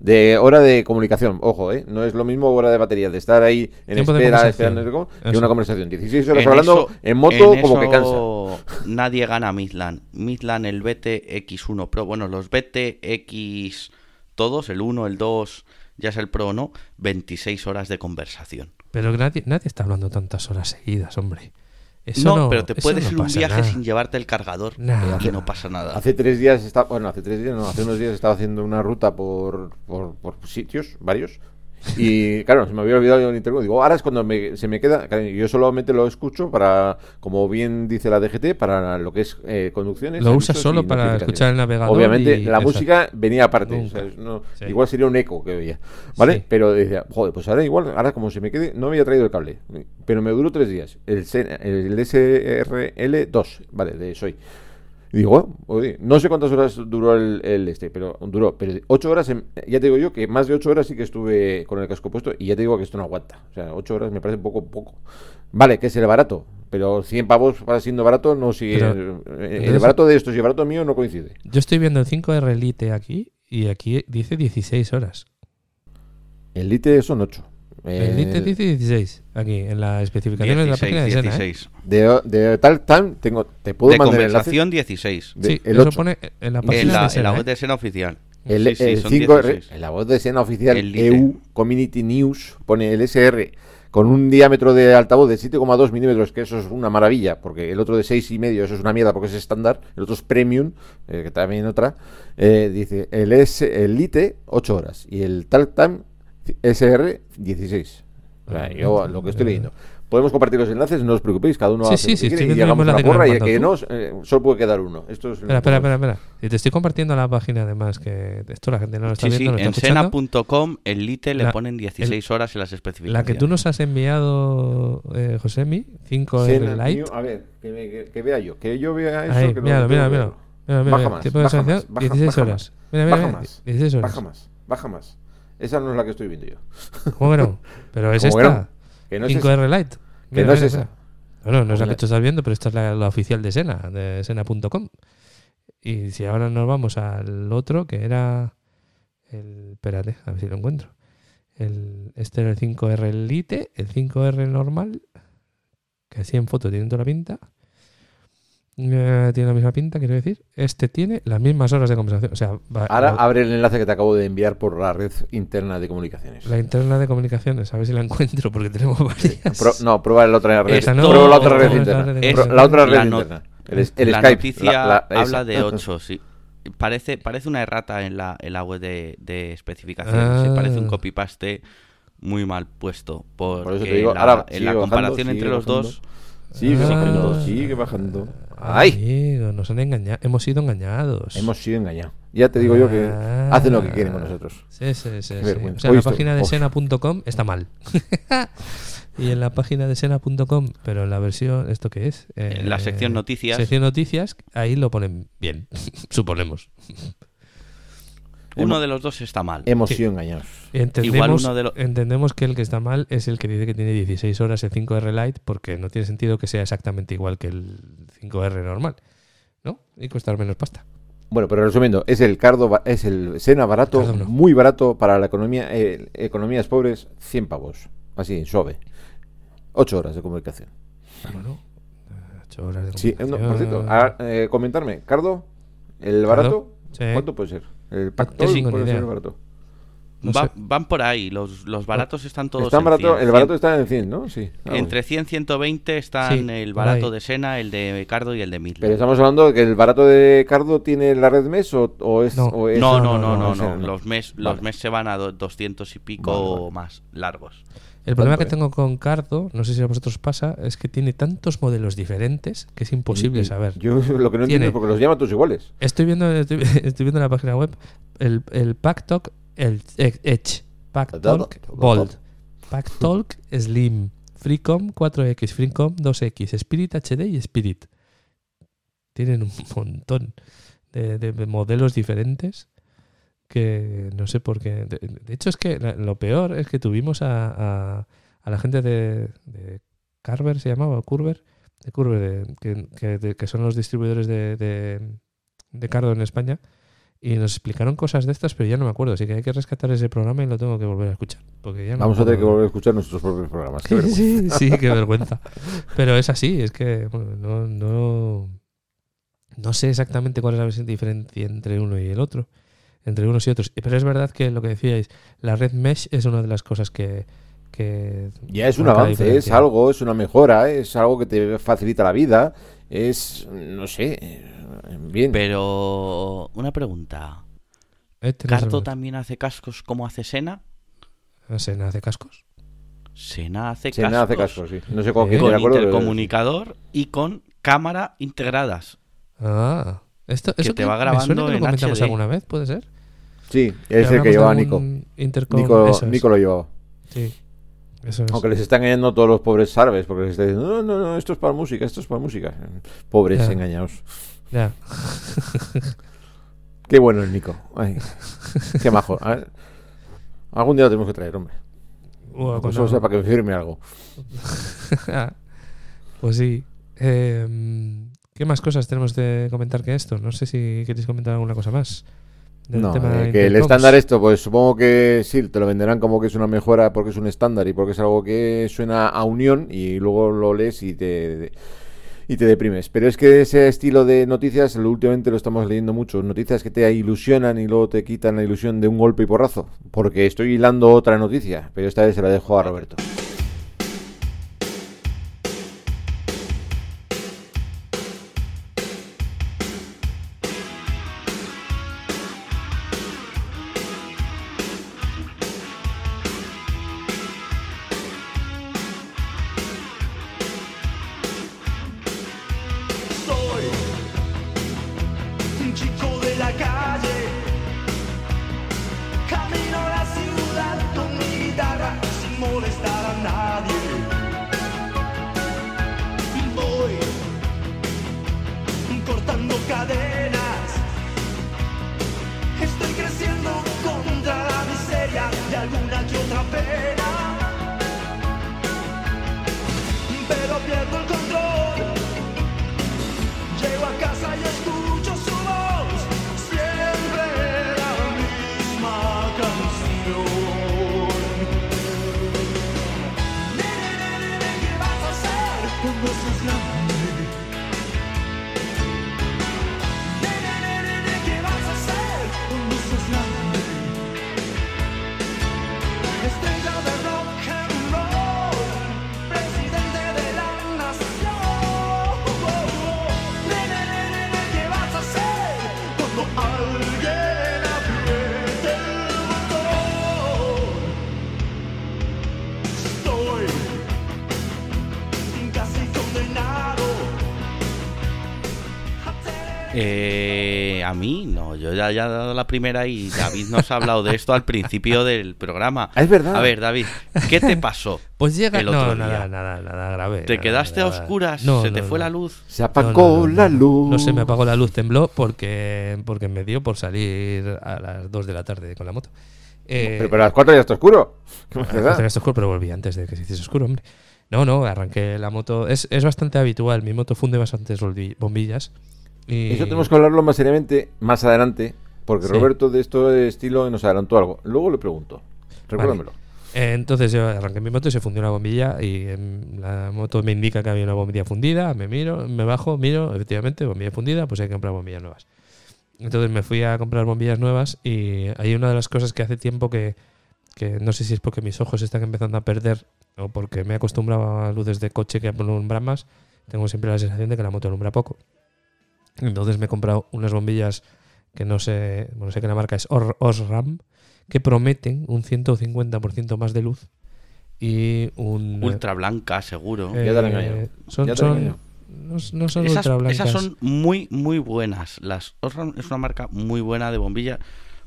De hora de comunicación, ojo, ¿eh? No es lo mismo hora de batería, de estar ahí en espera, esperando, que una conversación. 16 horas En hablando eso- en moto en como que cansa. Nadie gana Midland. Midland, el BTX1 Pro. Bueno, los BTX todos, el 1, el 2, ya es el Pro o no, 26 horas de conversación. Pero nadie, nadie está hablando tantas horas seguidas, hombre. Eso no, no, pero te puedes no ir un viaje nada. sin llevarte el cargador Nah. y no pasa nada. Hace tres días estaba, bueno, hace tres días, no, hace unos días estaba haciendo una ruta por, por, por sitios, varios, y claro, se me había olvidado el internet. Digo, ahora es cuando me- se me queda, yo solamente lo escucho para, como bien dice la DGT, para lo que es eh, conducciones. Lo usas solo para escuchar el navegador. Obviamente, y la música venía aparte. Nunca. ¿sabes? No, Sí. Igual sería un eco que veía. ¿Vale? Sí. Pero decía, joder, pues ahora igual, ahora como se me quede, no había traído el cable. Pero me duró tres días. El, el SRL2, ¿vale? De Soy. Y digo, oye, no sé cuántas horas duró el, el este, pero duró. Pero ocho horas, en- ya te digo yo que más de ocho horas sí que estuve con el casco puesto y ya te digo que esto no aguanta. O sea, ocho horas me parece poco poco. Vale, que es el barato, pero 100 pavos para siendo barato no. Pero, el, barato de estos y el barato mío no coincide. Yo estoy viendo el 5R Lite aquí y aquí dice 16 horas. El Lite son 8. El Lite dice 16 aquí en las especificaciones de la página de 16, Sena. ¿eh? 16. de, de tal time tengo, te puedo De mandar el enlace. conversación 16. De- Sí, el eso 8. pone en la En página la, de en Sena. la ¿eh? web de Sena oficial. El, Sí, sí, el son 5R, 16. en la voz de escena oficial. EU Community News pone el SR con un diámetro de altavoz de 7,2 milímetros, que eso es una maravilla, porque el otro de 6,5, eso es una mierda porque es estándar, el otro es premium, eh, que también otra, eh, dice el, S, el Lite 8 horas y el Talk Time SR 16. O sea, yo lo que estoy leyendo. Podemos compartir los enlaces, no os preocupéis, cada uno Sí, hace sí, lo sí, que quiere y el llegamos a me porra y el que no, eh, solo puede quedar uno. Esto es Espera, espera, espera, espera. Y te estoy compartiendo la página además, que esto la gente no lo está Sí, sí, viendo, no en sena.com el lite le La- ponen 16 horas en las especificaciones. La que tú nos has enviado, eh, Josemi, 5R Cena, Lite. mío, a ver, que, me- que- que vea yo, que yo vea eso. Ahí, que no míralo, míralo, míralo. mira, Baja mira, más, tiempo de baja sanción, más, baja- 16 baja horas. más, Mira, mira, baja más, 16 horas. Baja más, baja más. Esa no es la que estoy viendo yo. ¿Cómo que no? Pero es ¿Cómo que esta. no? Que no es 5R Lite. Que no es esa. Bueno, no es la que tú estás viendo, pero esta es la, la oficial de Sena, de Sena.com. Y si ahora nos vamos al otro, que era el. Espérate, a ver si lo encuentro. El, este era el 5R Lite, el 5R normal, que así en foto tiene toda la pinta. Eh, tiene la misma pinta, quiero decir. Este tiene las mismas horas de conversación. O sea, va- Ahora la- abre el enlace que te acabo de enviar por la red interna de comunicaciones. la interna de comunicaciones, a ver si la encuentro, porque tenemos varias. Pro- no, prueba la otra red. Esa no, prueba la otra red no, interna. la otra red la no- interna. El, es- el la Skype. noticia la- la- esa. habla de 8, sí. Parece, parece una errata en la, en la web de, de especificaciones. Ah. parece un copy-paste muy mal puesto. Porque Por eso te digo, la- ahora en sigue la bajando, comparación sigue entre los bajando. dos, Sigue Ah. bajando, sigue bajando. ¡Ay! Amigo, nos han engañado. Hemos sido engañados. Hemos sido engañados. Ya te digo yo que Ah. hacen lo que quieren con nosotros. Sí, sí, sí. O sea, Hoy la estoy- página de sena.com está mal. y en la página de sena.com, pero en la versión, ¿esto qué es? Eh, En la sección noticias. Sección noticias, ahí lo ponen bien, suponemos. Uno de los dos está mal. Hemos Sí. sido engañados. Entendemos, Igual uno de lo- entendemos que el que está mal es el que dice que tiene 16 horas el 5R Lite, porque no tiene sentido que sea exactamente igual que el 5R normal. ¿No? Y costar menos pasta. Bueno, pero resumiendo, es el cardo, es el Sena barato, no. muy barato para la economía, eh, economías pobres, 100 pavos. Así, suave. 8 horas de comunicación. Bueno, 8 horas de Sí, eh, no, por comunicación. cierto, eh, comentarme, Cardo, el barato, Sí. ¿cuánto puede ser? El no Pactol tengo ni puede idea. No Va-. Van por ahí, los, los baratos están todos en barato, 100, el barato 100. está en 100, ¿no? Sí. Entre 100 y 120 están Sí, el barato de Sena, el de Cardo y el de Midland. Pero estamos hablando de que el barato de Cardo tiene la red mes o, o es, No. o es- No, no, no, no. Los mes, los Vale. mes se van a do- 200 y pico Vale, vale. o más largos. El problema que tengo con Cardo, no sé si a vosotros pasa, es que tiene tantos modelos diferentes que es imposible saber. Yo lo que no entiendo es porque los llaman todos iguales. Estoy viendo, estoy, estoy viendo en la página web el, el Packtalk, el Edge, Packtalk Bold, Packtalk Slim, Freecom 4X, Freecom 2X, Spirit HD y Spirit. Tienen un montón de, de modelos diferentes que no sé por qué. De, de hecho, es que lo peor es que tuvimos a, a- a la gente de, de Carver, se llamaba, o Curver, de Curver, de- que, que- que son los distribuidores de, de, de Cardo en España, y nos explicaron cosas de estas, pero ya no me acuerdo, así que hay que rescatar ese programa y lo tengo que volver a escuchar. Porque ya no Vamos a tener que volver a escuchar nuestros propios programas. Qué Sí, vergüenza. sí, qué vergüenza. Pero es así, es que bueno, no, no, no sé exactamente cuál es la diferencia entre uno y el otro, entre unos y otros. Pero es verdad que lo que decíais, la red mesh es una de las cosas que... que Ya es un avance, es algo, es una mejora, es algo que te facilita la vida, es, no sé, bien. Pero una pregunta. Eh, tenés ¿Cardo el- también hace cascos como hace Sena? No sé, nada de cascos. Sena hace Se cascos. hace caso, sí. No sé con Eh, quién, Con intercomunicador y con cámara integradas. Ah, esto, Que eso te va me grabando suena que lo en comentamos HD. alguna vez, ¿puede ser? Sí, es el que llevaba Nico. intercom- Nico. Nico lo llevaba. Sí, eso es. Aunque les está engañando todos los pobres árabes, porque les está diciendo, no, no, no, esto es para música, esto es para música. Pobres engañados. Ya. Qué bueno el Nico. Ay, qué majo. A ver, algún día lo tenemos que traer, hombre. Pues sea para que me firme algo. pues sí. Eh, ¿Qué más cosas tenemos de comentar que esto? No sé si queréis comentar alguna cosa más. No, tema eh, que el estándar esto, pues supongo que sí, te lo venderán como que es una mejora porque es un estándar y porque es algo que suena a unión y luego lo lees y te y te deprimes. Pero es que ese estilo de noticias, lo últimamente lo estamos leyendo mucho, noticias que te ilusionan y luego te quitan la ilusión de un golpe y porrazo, porque estoy hilando otra noticia, pero esta vez se la dejo a Roberto. Eh, a mí, no, yo ya, ya he dado la primera y David nos ha hablado de esto al principio del programa. Ah, es verdad. A ver, David, ¿qué te pasó? Pues llega. El otro no, día. nada, nada, nada grave. ¿Te nada, quedaste a oscuras? No, ¿Se no, te fue no. la luz? Se apagó no, no, la luz. No se me apagó la luz, tembló porque, porque me dio por salir a las 2 de la tarde con la moto. Eh, Pero, pero a las 4 ya está oscuro. ¿Qué más esto oscuro, pero volví antes de que se hiciese oscuro, hombre. No, no, arranqué la moto. Es, es bastante habitual. Mi moto funde bastantes bombillas. Y... Eso tenemos que hablarlo más seriamente más adelante, porque Sí. Roberto de esto de estilo nos adelantó algo. Luego le pregunto. Recuérdamelo. Eh, entonces yo arranqué mi moto y se fundió una bombilla y em, la moto me indica que había una bombilla fundida, me miro, me bajo, miro, efectivamente, bombilla fundida, pues hay que comprar bombillas nuevas. Entonces me fui a comprar bombillas nuevas y hay una de las cosas que hace tiempo que, que no sé si es porque mis ojos están empezando a perder o porque me he acostumbrado a luces de coche que alumbran más, tengo siempre la sensación de que la moto alumbra poco. Entonces me he comprado unas bombillas que no sé, bueno, sé que la marca es Or- Osram, que prometen un 150% más de luz y un... Ultra blanca, seguro. eh, Ya te han engañado. Son, Ya te son- engañado. no, no son esas, ultra blancas. esas son muy, muy buenas. Las Osram es una marca muy buena de bombilla,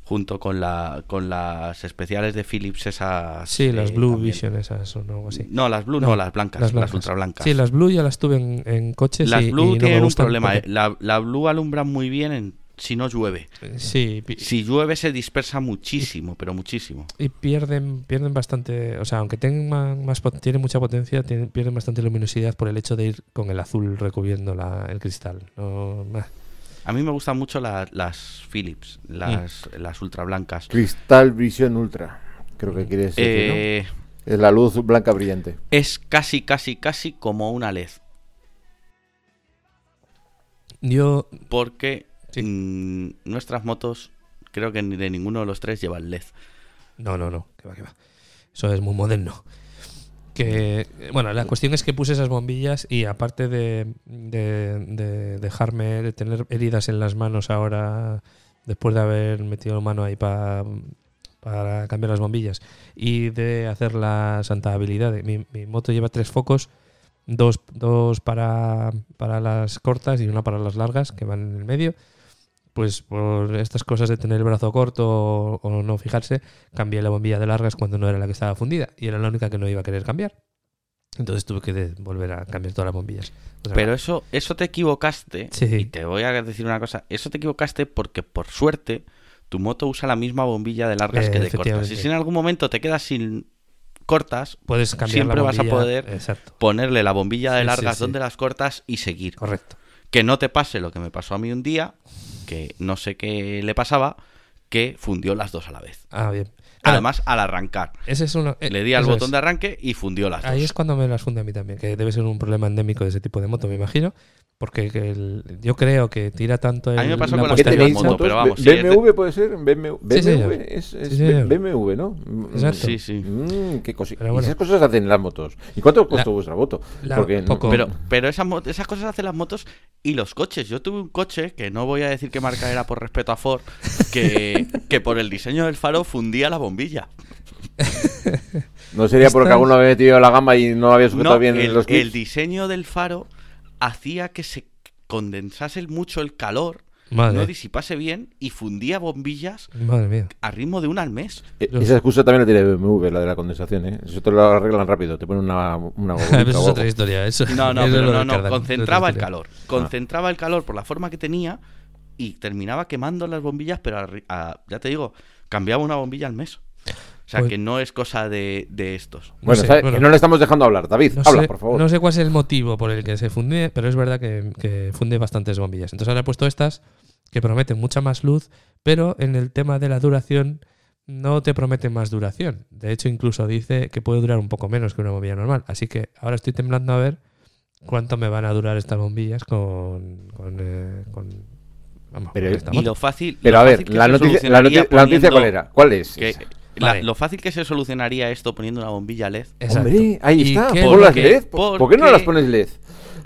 junto con la con las especiales de Philips, esas. Sí, las eh, Blue también. Vision esas o no, algo así. No, las Blue no, No, las blancas, las, ultra blancas. Sí, las Blue ya las tuve en, en coches Las y, Blue y no tienen un gustan problema. porque- eh. La, la Blue alumbra muy bien en, si no llueve. Sí, Si llueve se dispersa muchísimo, pero muchísimo. y pierden pierden bastante, o sea, aunque tengan más tienen mucha potencia, tienen, pierden bastante luminosidad por el hecho de ir con el azul recubriendo la, el cristal. No, bah. A mí me gustan mucho la- las Philips, las, Mm. las ultra blancas. Crystal Vision Ultra. Creo que quiere decir, Eh, ¿no? Es la luz blanca brillante. es casi, casi, casi como una LED. Yo Porque Sí. mm, nuestras motos, creo que ni de ninguno de los tres llevan LED. No, no, no, que va, que va. Eso es muy moderno. Que, bueno, la cuestión es que puse esas bombillas y aparte de, de- de dejarme, de tener heridas en las manos ahora, después de haber metido mano ahí pa- para cambiar las bombillas y de hacer la santa habilidad, mi, mi moto lleva tres focos, dos, dos para, para las cortas y una para las largas que van en el medio. Pues por estas cosas de tener el brazo corto o, o no fijarse, cambié la bombilla de largas cuando no era la que estaba fundida y era la única que no iba a querer cambiar. Entonces tuve que volver a cambiar todas las bombillas. O sea, Pero eso, eso te equivocaste. Sí. Y te voy a decir una cosa. Eso te equivocaste porque, por suerte, tu moto usa la misma bombilla de largas Eh, que de cortas. Y si en algún momento te quedas sin cortas, puedes cambiar siempre la vas a poder Exacto, ponerle la bombilla de sí, largas sí. donde las cortas y seguir. correcto. Que no te pase lo que me pasó a mí un día, que no sé qué le pasaba, que fundió las dos a la vez. Ah, bien. Ah, Además, al arrancar. ese es uno, eh, Le di al botón es. de arranque y fundió las Ahí dos. es cuando me las funde a mí también, que debe ser un problema endémico de ese tipo de moto, me imagino. Porque el- yo creo que tira tanto el, A mí me pasó la con las ¿Qué puesta en tenéis moto, pero vamos, BMW puede ser. BMW, Sí. BMW es, es Sí, señor. BMW, ¿no? Mm, Exacto. Sí, sí. mm, qué bueno. esas cosas hacen las motos. ¿Y cuánto costó La- vuestra moto? la- Porque poco. Pero, pero esas, cosas hacen las motos y los coches. Yo tuve un coche, que no voy a decir qué marca era por respeto a Ford, que, que por el diseño del faro fundía la bombilla. no sería porque alguno había metido la gama y no había sujetado No, bien el, los clips. el diseño del faro hacía que se condensase mucho el calor, Madre, no disipase bien y fundía bombillas madre mía. a ritmo de una al mes. Eh, Esa excusa también la tiene BMW, la de la condensación, ¿eh? Eso te lo arreglan rápido, te ponen una, una Eso es otra historia. Eso, No, no, eso pero no, concentraba el calor. Concentraba el calor por la forma que tenía y terminaba quemando las bombillas, pero a ri- a- ya te digo, cambiaba una bombilla al mes. O sea, Pues- que no es cosa de, de estos. No Bueno, sé, ¿sabes? bueno. que no le estamos dejando hablar. David, No habla, sé, por favor. no sé cuál es el motivo por el que se funde, pero es verdad que, que funde bastantes bombillas. Entonces ahora he puesto estas que prometen mucha más luz, pero en el tema de la duración no te prometen más duración. De hecho, incluso dice que puede durar un poco menos que una bombilla normal. Así que ahora estoy temblando a ver cuánto me van a durar estas bombillas con... con, eh, con- vamos, Pero- con esta Y moto. lo fácil. Pero lo a ver, la noticia, la, noticia, la noticia poniendo cuál era? ¿Cuál es? que- la- Vale. lo fácil que se solucionaría esto poniendo una bombilla LED. Exacto. Hombre, ahí ¿Y está. Pon las LED. ¿Por, por qué no las pones LED?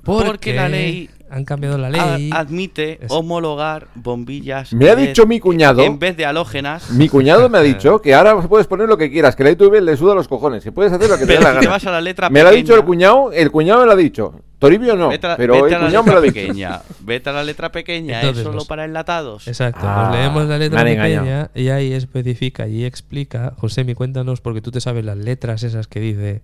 Porque la ley han cambiado la ley. admite homologar bombillas. Me ha dicho mi cuñado. En vez de halógenas. Mi cuñado me ha dicho que ahora puedes poner lo que quieras, que la ITV le suda los cojones, que puedes hacer lo que te dé la te gana. vas a la letra Me lo ha dicho el cuñado, el cuñado me lo ha dicho. Toribio no, Vete a, pero vete el a la cuñado me lo ha dicho. pequeña. Vete a la letra pequeña, Entonces, es solo los- para enlatados. Exacto, Ah, pues leemos la letra pequeña engañado. y ahí especifica y explica. José, cuéntanos, porque tú te sabes las letras esas que dice.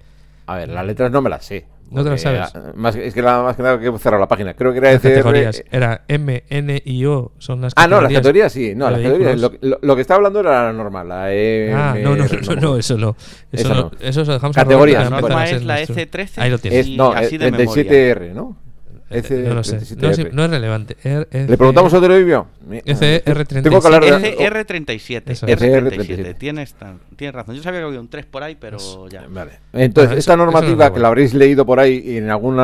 A ver, las letras no me las sé. ¿No te las sabes? ah, Más, es que la, más que nada que cerrar la página. Creo que era Las ECR. categorías. Era M, N y O son las Ah, no, las categorías. sí. No, las categorías. Lo, lo- lo que estaba hablando era la normal. La E, Ah, M, no, no, R, no, no, eso no. Eso, Esa no. no. Eso se lo dejamos Categorías, a La no, norma es la ser nuestro- EC13. Ahí lo tienes. Es, y no, así es de 37R, ¿no? Eh, no lo sé. No, 37R. es- no es relevante. R- ¿Le preguntamos a Toribio? FR37. Tengo que hablar de... FR37. Eso es. FR37. Tienes, tan- tienes razón. Yo sabía que había un 3 por ahí, pero ya. Vale. Entonces, Bueno, esta eso- normativa eso no es que la habréis leído por ahí y en algún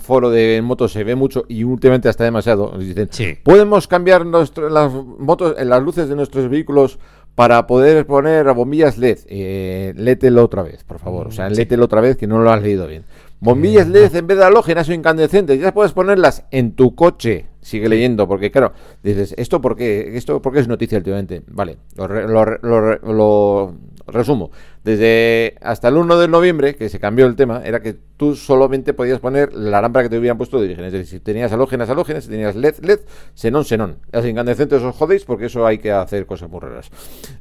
foro de motos se ve mucho y últimamente hasta demasiado, nos dicen, Sí. ¿podemos cambiar nuestro- las motos, en las luces de nuestros vehículos para poder poner bombillas LED? Eh, léetelo otra vez, por favor. O sea, sí. otra vez que no lo has leído bien. Bombillas LED en vez de halógenas o incandescentes, ya puedes ponerlas en tu coche. Sigue leyendo, porque claro, dices, ¿esto por qué? ¿Esto por qué es noticia últimamente? Vale, lo, re- lo re- lo re- lo resumo. Desde hasta el 1 de noviembre, que se cambió el tema, era que tú solamente podías poner la lámpara que te hubieran puesto de origen. Es decir, si tenías halógenas, halógenas, si tenías LED, LED, xenón, xenón. Las incandescentes os jodéis porque eso hay que hacer cosas muy.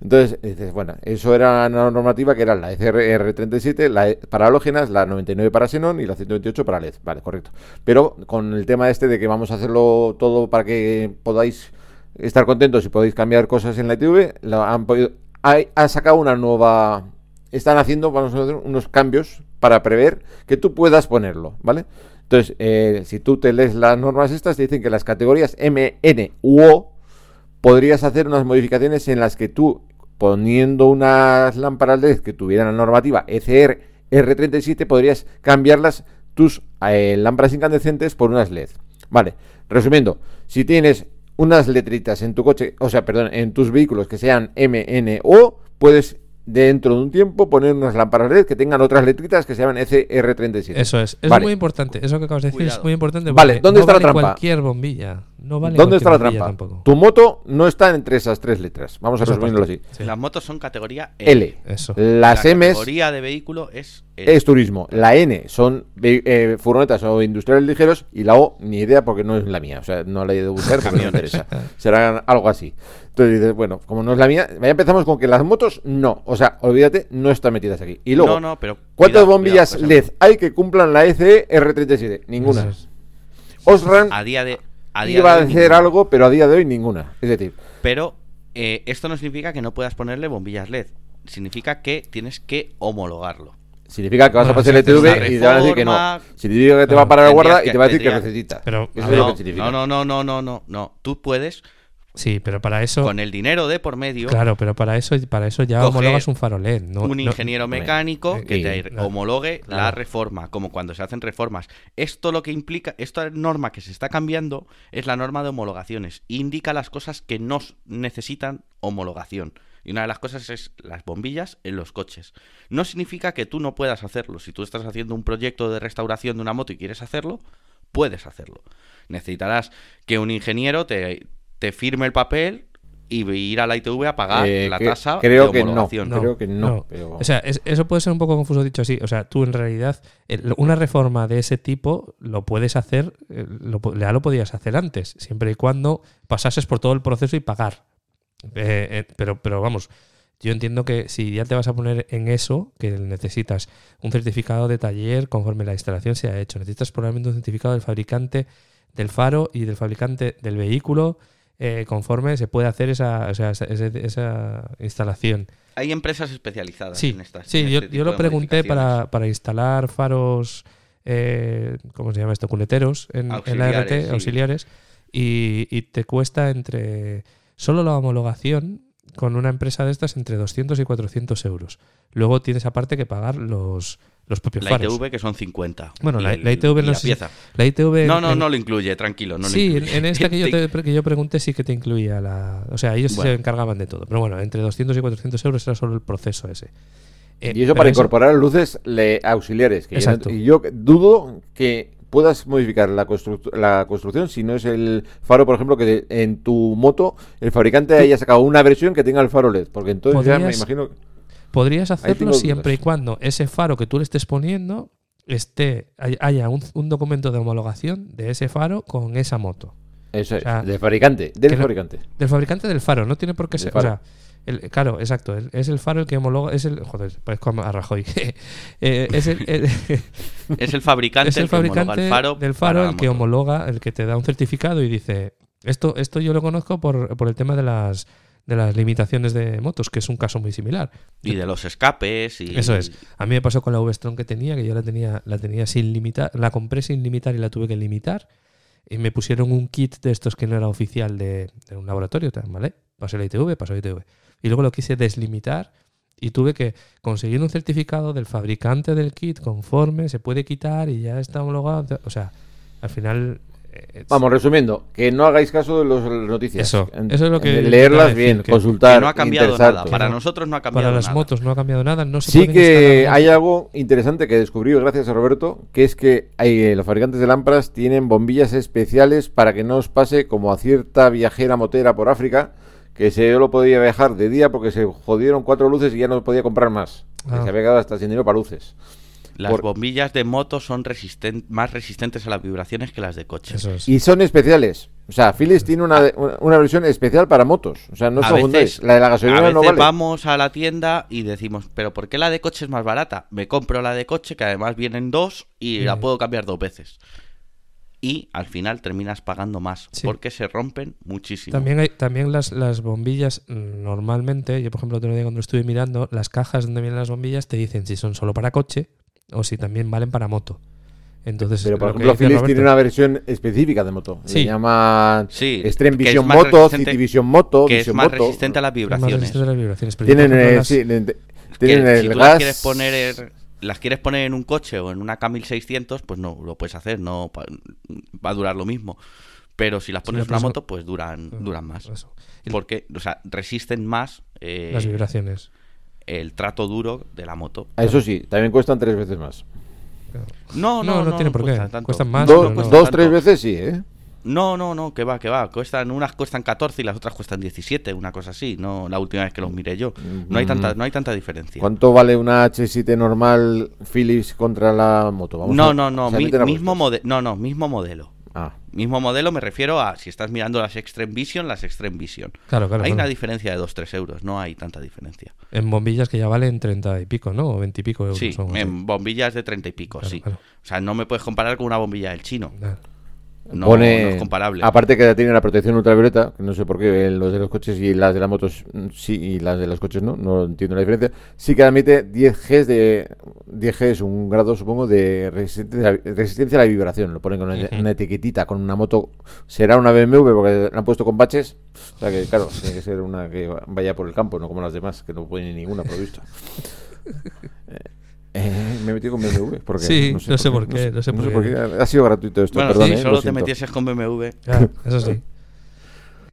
Entonces, dices, bueno, eso era una normativa que era la ECR37, la E- para halógenas, la 99 para xenón y la 128 para LED. Vale, correcto. Pero con el tema este de que vamos a hacerlo todo para que podáis estar contentos y podéis cambiar cosas en la ITV, lo han podido, hay, ha sacado una nueva... Están haciendo, vamos a hacer unos cambios para prever que tú puedas ponerlo, ¿vale? Entonces, eh, si tú te lees las normas estas, te dicen que las categorías M, N u O podrías hacer unas modificaciones en las que tú, poniendo unas lámparas LED que tuvieran la normativa ECR R37, podrías cambiarlas tus eh, lámparas incandescentes por unas LED. Vale, resumiendo, si tienes unas letritas en tu coche, o sea, perdón, en tus vehículos que sean M, N o, puedes dentro de un tiempo poner unas lámparas LED que tengan otras letritas que se llaman E ECR37. Eso es. Es Vale. muy importante. Eso que acabas de decir Cuidado. es muy importante. Vale, ¿dónde no está la trampa? cualquier bombilla. No vale ¿Dónde está la trampa? tampoco. Tu moto no está entre esas tres letras. Vamos a resumirlo así. Sí. Las motos son categoría L. L. Eso. Las la M categoría de vehículo es L. es turismo. La N son eh, furgonetas o industriales ligeros. Y la O, ni idea porque no es la mía. O sea, no la he ido a buscar porque no me interesa. Será algo así. Entonces dices, bueno, como no es la mía, ya empezamos con que las motos no. O sea, olvídate, no están metidas aquí. Y luego, no, no, pero. ¿cuántas cuidado, bombillas cuidado, ejemplo. LED hay que cumplan la E ECE R37? Ninguna. Es. Osran A día de. A día iba a de hoy, hacer ninguna. algo, pero a día de hoy ninguna. Es decir, Pero eh, esto no significa que no puedas ponerle bombillas LED. Significa que tienes que homologarlo. Significa que vas a pasar el TV una y te van a decir que no. Significa que te va a parar el guarda y que- te va a decir que tendrías- necesita. Pero, Eso a es lo que No, significa. no, no, no, no, no, no, no. Tú puedes, Sí, pero para eso. con el dinero de por medio, Claro, pero para eso, para eso ya homologas un faro LED. No, un no- ingeniero mecánico eh, que te homologue la reforma, como cuando se hacen reformas. Esto lo que implica, esta norma que se está cambiando es la norma de homologaciones. Indica las cosas que no necesitan homologación. Y una de las cosas es las bombillas en los coches. No significa que tú no puedas hacerlo. Si tú estás haciendo un proyecto de restauración de una moto y quieres hacerlo, puedes hacerlo. Necesitarás que un ingeniero te, te firme el papel y ir a la ITV a pagar Eh, la tasa creo de que no. homologación. Creo que no, pero- O sea, es- eso puede ser un poco confuso dicho así. O sea, tú en realidad, el- una reforma de ese tipo lo puedes hacer, eh, lo, ya lo podías hacer antes, siempre y cuando pasases por todo el proceso y pagar. Eh, eh, pero, pero vamos, yo entiendo que si ya te vas a poner en eso, que necesitas un certificado de taller conforme la instalación se ha hecho, necesitas probablemente un certificado del fabricante del faro y del fabricante del vehículo. Eh, conforme se puede hacer esa, o sea, esa, esa instalación. Hay empresas especializadas Sí, en estas. sí en yo, este yo lo pregunté para, para instalar faros, eh, ¿cómo se llama esto? Cuneteros en, en la RT, sí. auxiliares, y, y te cuesta entre, solo la homologación con una empresa de estas entre 200 y 400 euros. Luego tienes aparte que pagar los, los propios La faros. ITV que son 50. Bueno, la- el- la ITV no la sé si- pieza. La ITV... No, no, en- no lo incluye, tranquilo. No sí, en, incluye. en esta que yo, Te- que yo pregunté sí que te incluía la... O sea, ellos Bueno. se encargaban de todo. Pero bueno, entre 200 y 400 euros era solo el proceso ese. Eh, Y eso pero para incorporar luces le- auxiliares. que yo no- Exacto. y yo dudo que puedas modificar la, constru- la construcción si no es el faro, por ejemplo, que en tu moto el fabricante haya sacado una versión que tenga el faro LED. Porque entonces ya me imagino. Podrías hacerlo siempre y cuando ese faro que tú le estés poniendo esté hay- haya un, un documento de homologación de ese faro con esa moto. Eso es, O sea, del fabricante. Del no- fabricante. Del fabricante del faro, no tiene por qué ser. O faro. sea, el- claro, exacto. es el faro el que homologa. Es el. Joder, parezco a Rajoy. Eh, es el, el- Es el fabricante, es el fabricante el faro del faro el que homologa, el que te da un certificado y dice. Esto, esto yo lo conozco por, por el tema de las, de las limitaciones de motos, que es un caso muy similar. Y de los escapes y... Eso es. A mí me pasó con la V-Strom que tenía, que yo la tenía, la tenía sin limitar, la compré sin limitar y la tuve que limitar. Y me pusieron un kit de estos que no era oficial de, de un laboratorio, ¿vale? Pasé la ITV, pasó la ITV. Y luego lo quise deslimitar y tuve que conseguir un certificado del fabricante del kit conforme se puede quitar y ya está homologado. O sea, al final. eh, Vamos, resumiendo, que no hagáis caso de los- las noticias. Eso, eso es lo que leerlas decir, bien, que- consultar. Que no ha cambiado nada. Para no. nosotros no ha cambiado para las nada. motos no ha cambiado nada. No se Sí que hay algo interesante que descubrí gracias a Roberto, que es que hay, eh, los fabricantes de lámparas tienen bombillas especiales para que no os pase como a cierta viajera motera por África, que se lo podía viajar de día porque se jodieron cuatro luces y ya no podía comprar más. Que Ah. Se había quedado hasta sin dinero para luces. Las Por- bombillas de moto son resisten- más resistentes a las vibraciones que las de coche. Eso es. Y son especiales. O sea, Philips tiene una, una, una versión especial para motos. O sea, no os a confundáis. veces, La de la a gasolina veces no vale. vamos a la tienda y decimos, pero ¿por qué la de coche es más barata? Me compro la de coche, que además vienen dos y la puedo cambiar dos veces. Y al final terminas pagando más, Sí. porque se rompen muchísimo. También hay, también las, las bombillas, mm, normalmente, yo por ejemplo, otro día cuando estuve mirando, las cajas donde vienen las bombillas te dicen si son solo para coche o si también valen para moto. Entonces, Pero por ejemplo, Philips Roberto- tiene una versión específica de moto. Sí. Le llaman Sí, Extreme Vision Moto, City Vision Moto, que es más Moto. resistente a las es más vibraciones. resistente a las vibraciones. pero yo, Tienen, eh, las- sí, tienen si el gas. quieres poner las quieres poner en un coche o en una K1600 pues no lo puedes hacer no pa- va a durar lo mismo pero si las Sí, pones en una moto pues duran duran más eso. Porque o sea resisten más eh, las vibraciones. el trato duro de la moto Eso sí, también cuestan tres veces más. no No, no no tiene por qué. cuestan tanto. Cuestan más, No, dos, no no, tres veces sí, ¿eh? No no no que va que va cuestan unas cuestan 14 y las otras cuestan 17 una cosa así no la última vez que los miré yo no hay tanta no hay tanta diferencia ¿Cuánto vale una H7 normal Philips contra la moto? Vamos no a- no no mi- mismo modelo no no mismo modelo Ah, Mismo modelo me refiero a si estás mirando las Extreme Vision, las Extreme Vision. Claro, claro. hay claro. una diferencia de 2-3 euros, no hay tanta diferencia. En bombillas que ya valen 30 y pico, ¿no? O 20 y pico euros. Sí, así. en bombillas de 30 y pico, Claro, sí. claro. O sea, no me puedes comparar con una bombilla del chino. No, Pone- no es comparable. Aparte que tiene la protección ultravioleta, que no sé por qué los de los coches y las de las motos mm, sí y las de los coches no, no entiendo la diferencia. Sí que admite 10 Gs de 10 G es un grado supongo de resistencia, resistencia a la vibración. Lo ponen con una, etiquetita con una moto será una BMW porque la han puesto con baches. O sea que claro, tiene que ser una que vaya por el campo, no como las demás que no pueden ninguna por visto. Eh, me he metido con BMW. Porque, Sí, no sé por qué, no sé por qué. Ha sido gratuito esto, bueno, perdón. si eh, lo solo te siento. metieses con BMW. Ya, eso sí.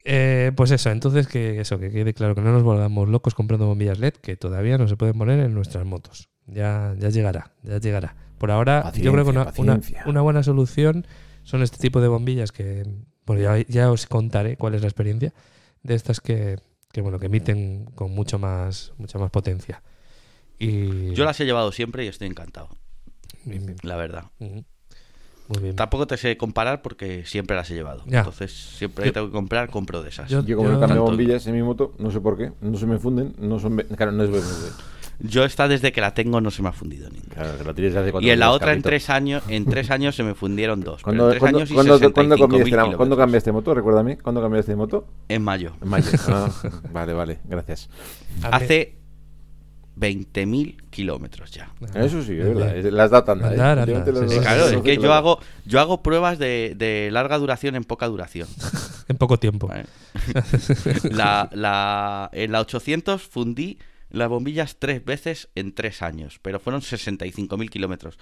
Eh, pues eso, entonces que eso, que quede claro que no nos volvamos locos comprando bombillas LED que todavía no se pueden poner en nuestras motos. Ya, ya llegará, ya llegará. Por ahora, yo creo que una buena solución son este tipo de bombillas que, bueno, ya, ya os contaré cuál es la experiencia de estas que, que bueno, que emiten con mucho más, mucha más potencia. Y Yo las he llevado siempre y estoy encantado, Bien, bien. la verdad. Muy bien. Tampoco te sé comparar porque siempre las he llevado. Ya. Entonces, siempre Yo- que tengo que comprar, compro de esas. Yo- Yo como no Yo- cambio Tanto- bombillas en mi moto, no sé por qué, no se me funden, no son, claro, no es BMW. Yo esta desde que la tengo no se me ha fundido ninguna. Claro, que la tienes hace cuatro Y en la otra en tres años, en tres años se me fundieron dos. ¿Cuándo, pero en tres cuándo- años y cuándo- cuándo 65.000 cambiaste, la- ¿cuándo cambiaste moto? Recuérdame, ¿cuándo cambiaste de moto? En mayo. En mayo. Ah, vale, vale, gracias. Hace 20.000 kilómetros ya. Eso sí, es verdad. Las da tanda. ¿eh? Sí, claro, es que yo hago, yo hago pruebas de, de larga duración en poca duración. En poco tiempo. ¿vale? La, la- en la 800 fundí las bombillas tres veces en tres años, pero fueron 65.000 kilómetros.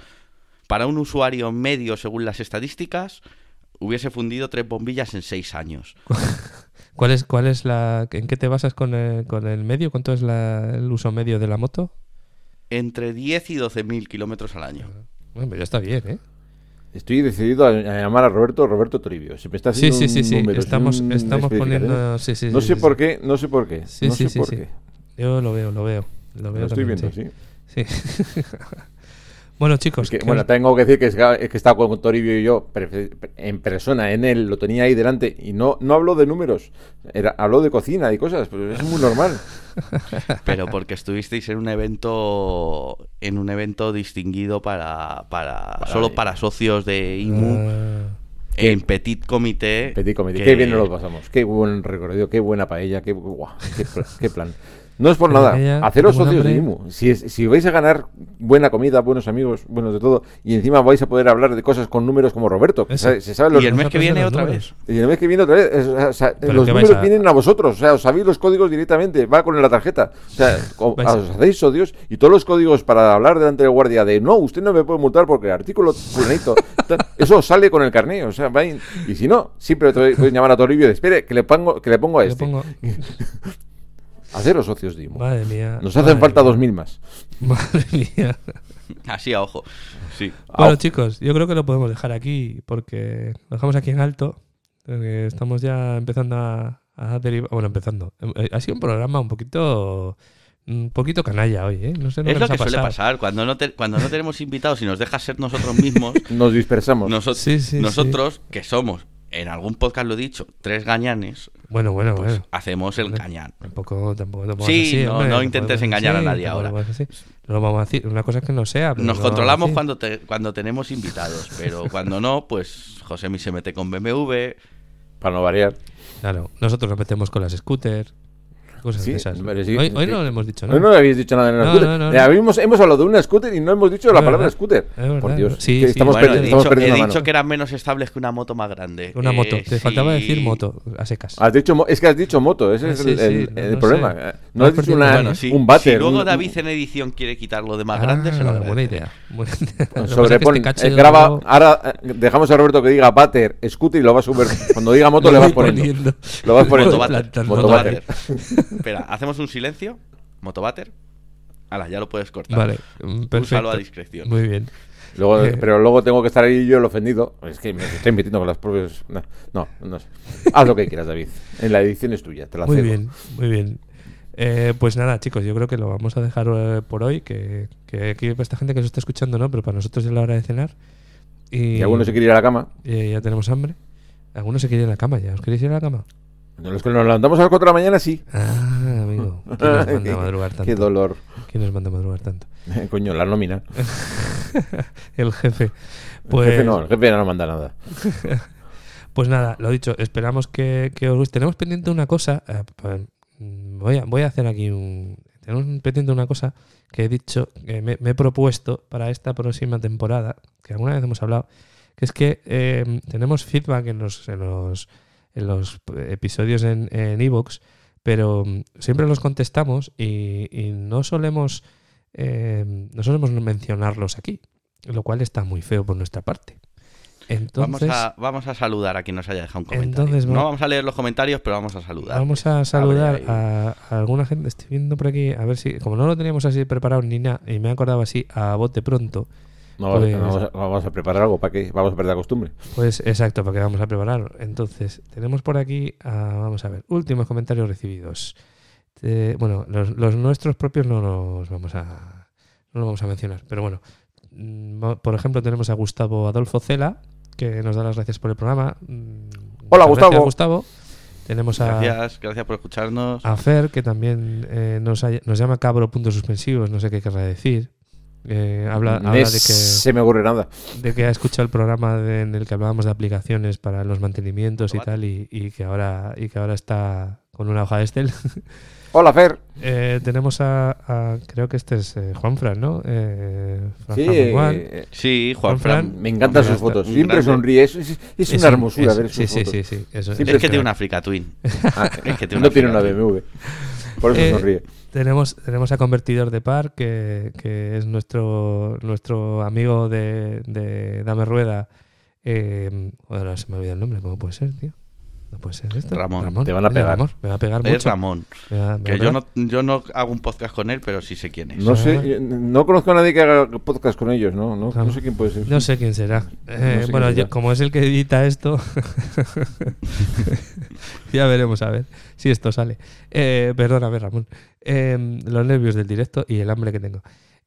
Para un usuario medio, según las estadísticas, hubiese fundido tres bombillas en seis años. ¿Cuál es, cuál es la, ¿En qué te basas con el, con el medio? ¿Cuánto es la- el uso medio de la moto? Entre 10 y 12.000 kilómetros al año. Bueno, pues ya está bien, ¿eh? Estoy decidido a, a llamar a Roberto Roberto Toribio. Se me está Sí, haciendo sí, sí, un sí. número, es Estamos, un estamos especificación. poniendo. Sí, sí, No sí, sé sí, por sí. qué, no sé por qué. Sí, no sí, sé sí, por sí. qué. Yo lo veo, lo veo. Lo veo Lo estoy viendo, sí. sí. Bueno, chicos. Es que, ¿qué bueno, os- tengo que decir que es que, es que estaba con Toribio y yo en persona, en él, lo tenía ahí delante y no, no habló de números, era, habló de cocina y cosas, pero es muy normal. Pero porque estuvisteis en un evento en un evento distinguido para, para, solo para socios de IMU Ah, en petit comité. Petit comité. que- Qué bien nos lo pasamos, qué buen recorrido, qué buena paella, qué, guau, qué, qué plan. No es por nada, haceros socios de. IMU. Si, es- si vais a ganar buena comida, buenos amigos, buenos de todo, y encima vais a poder hablar de cosas con números como Roberto, que Eso. sabe- se sabe los Y el mes que viene otra números. vez. Y el mes que viene otra vez, es- o sea, ¿Pero los números a- vienen a vosotros, o sea, os sabéis los códigos directamente, va con la tarjeta. O sea, a- os hacéis socios y todos los códigos para hablar delante del guardia de no, usted no me puede multar porque el artículo fulanito, tal", eso os sale con el carné, o sea, va y, y si no, siempre te puedes llamar a Toribio y decir, espere, que le pongo, que le pongo a le este. pongo- Haceros socios de IMU. Madre mía. Nos hacen falta mía, dos mil más. Madre mía. Así a ojo. Sí. Bueno, chicos, yo creo que lo podemos dejar aquí porque lo dejamos aquí en alto. porque estamos ya empezando a, a derivar. Bueno, empezando. Eh, Ha sido un programa un poquito. Un poquito canalla hoy, ¿eh? No sé lo Es que lo que suele pasar. Cuando no, te- cuando no tenemos invitados y nos dejas ser nosotros mismos, Nos dispersamos. noso- Sí, sí, nosotros, que somos, en algún podcast lo he dicho, tres gañanes, Bueno, bueno, pues bueno. hacemos el Bueno. cañán. Tampoco, tampoco te Sí, así, no- hombre, no te intentes engañar a nadie ahora. así. No lo vamos a decir. Una cosa es que no sea. pero Nos no controlamos cuando, te- cuando tenemos invitados, pero cuando no, pues José se mete con BMW. Para no variar. Claro, nosotros nos metemos con las scooters. Cosas Sí, de esas. sí, hoy hoy sí. no lo hemos dicho, ¿no? No, no habéis dicho nada de una No, scooter. no, no, Eh, no. habíamos- hemos hablado de una scooter y no hemos dicho la palabra verdad, scooter. es verdad. Por Dios, Sí, estamos, Bueno, perdi- he estamos dicho, perdiendo he dicho mano. que eran menos estables que una moto más grande. Una Eh, moto. Te sí. faltaba decir moto, a secas. Has dicho, es que has dicho moto, ese Ah, es sí, el, sí, el- no, el no problema. sé. Eh, No has dicho perdiendo una, Bueno, sí. un váter. si luego un- David en edición quiere quitar lo de más Ah, grande, se lo buena idea. Graba, ahora eh, dejamos a Roberto que diga váter, scooter y lo vas a subir. Cuando diga moto le vas poniendo. Lo vas poniendo. Motobater. Plantando. Espera, hacemos un silencio. Motobater. Hala, ya lo puedes cortar. Vale, perfecto. Úsalo a discreción. Muy bien. Luego, Eh. pero luego tengo que estar ahí yo el ofendido. Es que me estoy metiendo con las propias. No, no, no sé. Haz lo que quieras, David. En la edición es tuya, te la Muy cedo. bien, muy bien. Eh, pues nada, chicos, yo creo que lo vamos a dejar eh, por hoy. Que, que aquí para esta gente que nos está escuchando, ¿no? Pero para nosotros es la hora de cenar. Y, Y alguno se quiere ir a la cama. y ya tenemos hambre. Algunos se quieren ir a la cama ya. ¿Os queréis ir a la cama? Los que nos levantamos a las 4 de la mañana, sí. Ah, amigo. ¿Quién nos manda a madrugar tanto? Qué dolor. ¿Quién nos manda a madrugar tanto? Coño, la nómina. El jefe. El Pues, jefe no, el jefe no manda nada. Pues nada, lo dicho, esperamos que, que os guste. Tenemos pendiente una cosa. eh, pues, mm, voy, a, voy a hacer aquí un. Tenemos pendiente una cosa que he dicho, que me, me he propuesto para esta próxima temporada, que alguna vez hemos hablado, que es que eh, tenemos feedback en los, en los, en los episodios en en Evox, pero mm, siempre los contestamos y, y no solemos eh, no solemos mencionarlos aquí, lo cual está muy feo por nuestra parte. Vamos, Entonces, a, vamos a saludar a quien nos haya dejado un comentario. Entonces, no va- vamos a leer los comentarios, pero vamos a saludar. Vamos a saludar a alguna gente. Estoy viendo por aquí, a ver si, como no lo teníamos así preparado ni nada, y me he acordado así a bote pronto, No, vamos- Pues- vamos, a, vamos a preparar algo para que vamos a perder la costumbre. pues exacto, porque vamos a preparar. Entonces, tenemos por aquí, a- vamos a ver, últimos comentarios recibidos. Eh, bueno, los, los nuestros propios no los vamos a, no los vamos a mencionar, pero bueno, mm, por ejemplo, tenemos a Gustavo Adolfo Cela, que nos da las gracias por el programa. Mm, Hola, gracias, Gustavo. Gustavo. Tenemos a, Gracias, gracias por escucharnos. A Fer, que también eh, nos, nos llama cabro puntos suspensivos, no sé qué querrá decir. Eh, habla habla de, se me ocurre nada. que, de que ha escuchado el programa de- en el que hablábamos de aplicaciones para los mantenimientos y tal, y, y que ahora, y que ahora está con una hoja de Excel. Hola, Fer. Eh, tenemos a, a- creo que este es eh, Juan Fran, ¿no? Eh, Fran Sí, Fran Juan. eh, Sí, Juan Juan Fran. me encantan sus fotos. Siempre grande. sonríe. Es, es- es Es una un- hermosura es- ver sus sí, sí, fotos. sí, sí, eso- Siempre Es que es tiene una. Africa Twin. Ah, Es que tiene no una tiene una. BMW. Por eso Eh, sonríe. Tenemos, tenemos a Convertidor de Par, que, que es nuestro, nuestro amigo de, de Dame Rueda. Eh, ahora se me olvida el nombre, ¿cómo puede ser, tío? No puede ser esto. Ramón. Te van a pegar. Ramón, me va a pegar mucho. Es Ramón. Me va- me Que yo no, yo no hago un podcast con él, pero sí sé quién es. No sé, yo no conozco a nadie que haga podcast con ellos, ¿no? No, no sé quién puede ser. No sé quién será. Eh, No sé bueno, quién yo- será. como es el que edita esto, ya veremos a ver si esto sale. Eh, perdóname, Ramón. Eh, los nervios del directo y el hambre que tengo.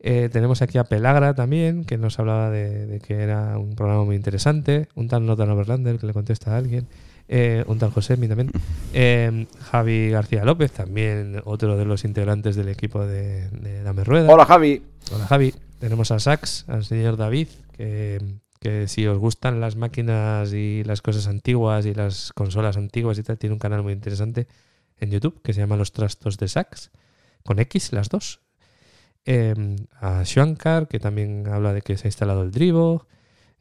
Eh, tenemos aquí a Pelagra también, que nos hablaba de, de que era un programa muy interesante. Un tal Notan Overlander que le contesta a alguien. Eh, un tal Josemi también. Eh, Javi García López, también otro de los integrantes del equipo de, de Dame Rueda. Hola, Javi. Hola Javi, tenemos a Sax, al señor David, que, que si os gustan las máquinas y las cosas antiguas y las consolas antiguas y tal, tiene un canal muy interesante en YouTube que se llama Los Trastos de Sax, con X las dos. Eh, a Shankar, que también habla de que se ha instalado el Drivo.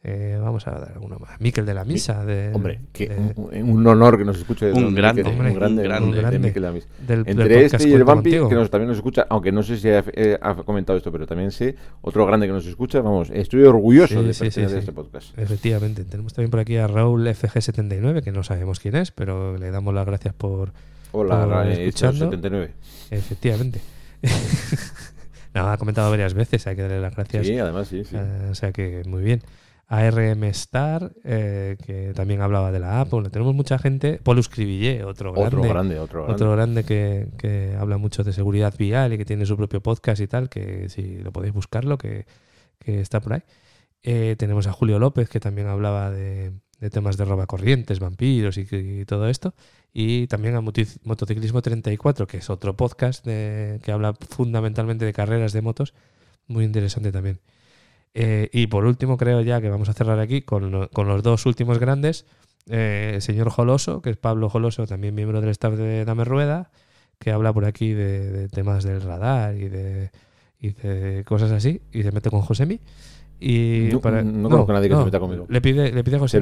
Eh, vamos a dar alguno más. Miquel de la Misa. De, Hombre, que de- un, un honor que nos escuche. de Un don grande, Miquel, hombre, un grande, un grande. un grande, Un Miquel Damis. del- del Entre podcast este y el Vampi, que nos, también nos escucha, aunque no sé si ha, eh, ha comentado esto, pero también sé, otro grande que nos escucha, vamos, estoy orgulloso Sí, de sí, pertenecer sí, a sí. este podcast. Efectivamente. Tenemos también por aquí a Raúl FG79, que no sabemos quién es, pero le damos las gracias por, Hola, Por escuchando. 79. Efectivamente. no, ha comentado varias veces, hay que darle las gracias. Sí, además, sí, sí. Eh, o sea que muy bien. ARM Star, eh, que también hablaba de la Apple. Tenemos mucha gente. Paul Scriville, otro grande. otro grande, otro grande. Otro grande que, que habla mucho de seguridad vial y que tiene su propio podcast y tal, que si lo podéis buscarlo, que, que está por ahí. Eh, tenemos a Julio López, que también hablaba de, de temas de robacorrientes, vampiros y, y todo esto. Y también a Motociclismo 34, que es otro podcast de- que habla fundamentalmente de carreras de motos. Muy interesante también. Eh, y por último, creo ya que vamos a cerrar aquí con, lo- con los dos últimos grandes. Eh, el señor Joloso, que es Pablo Joloso, también miembro del staff de Dame Rueda, que habla por aquí de, de temas del radar y de, y de cosas así, y se mete con Josemi. Y No- para- no conozco a nadie que se meta conmigo. Le pide, le pide a Josemi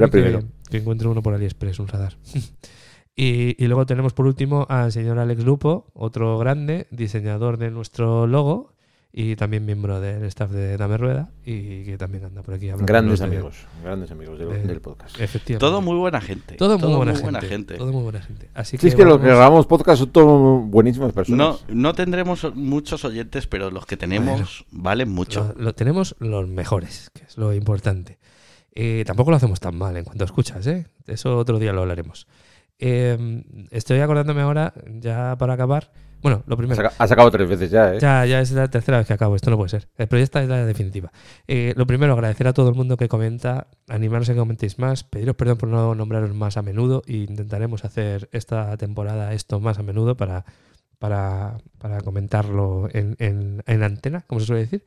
que encuentre uno por AliExpress, un radar. y, y luego tenemos por último al señor Alex Lupo, otro grande, diseñador de nuestro logo y también miembro del staff de Dame Rueda y que también anda por aquí hablando. Grandes amigos, grandes amigos del, de- del podcast. Efectivamente. Todo muy buena gente. Todo muy buena, gente, Todo muy buena gente. Así Si es que los que grabamos podcast son todos buenísimas personas. No, no tendremos muchos oyentes, pero los que tenemos valen mucho. Lo, lo tenemos los mejores, que es lo importante. Eh, tampoco lo hacemos tan mal en cuanto escuchas, ¿eh? Eso otro día lo hablaremos. Eh, estoy acordándome ahora, ya para acabar. Bueno, lo primero. ha sacado tres veces ya, ¿eh? Ya, ya es la tercera vez que acabo, esto no puede ser. Eh, Pero ya esta es la definitiva. Eh, lo primero, agradecer a todo el mundo que comenta, animaros a que comentéis más, pediros perdón por no nombraros más a menudo e intentaremos hacer esta temporada esto más a menudo para, para, para comentarlo en, en, en antena, como se suele decir.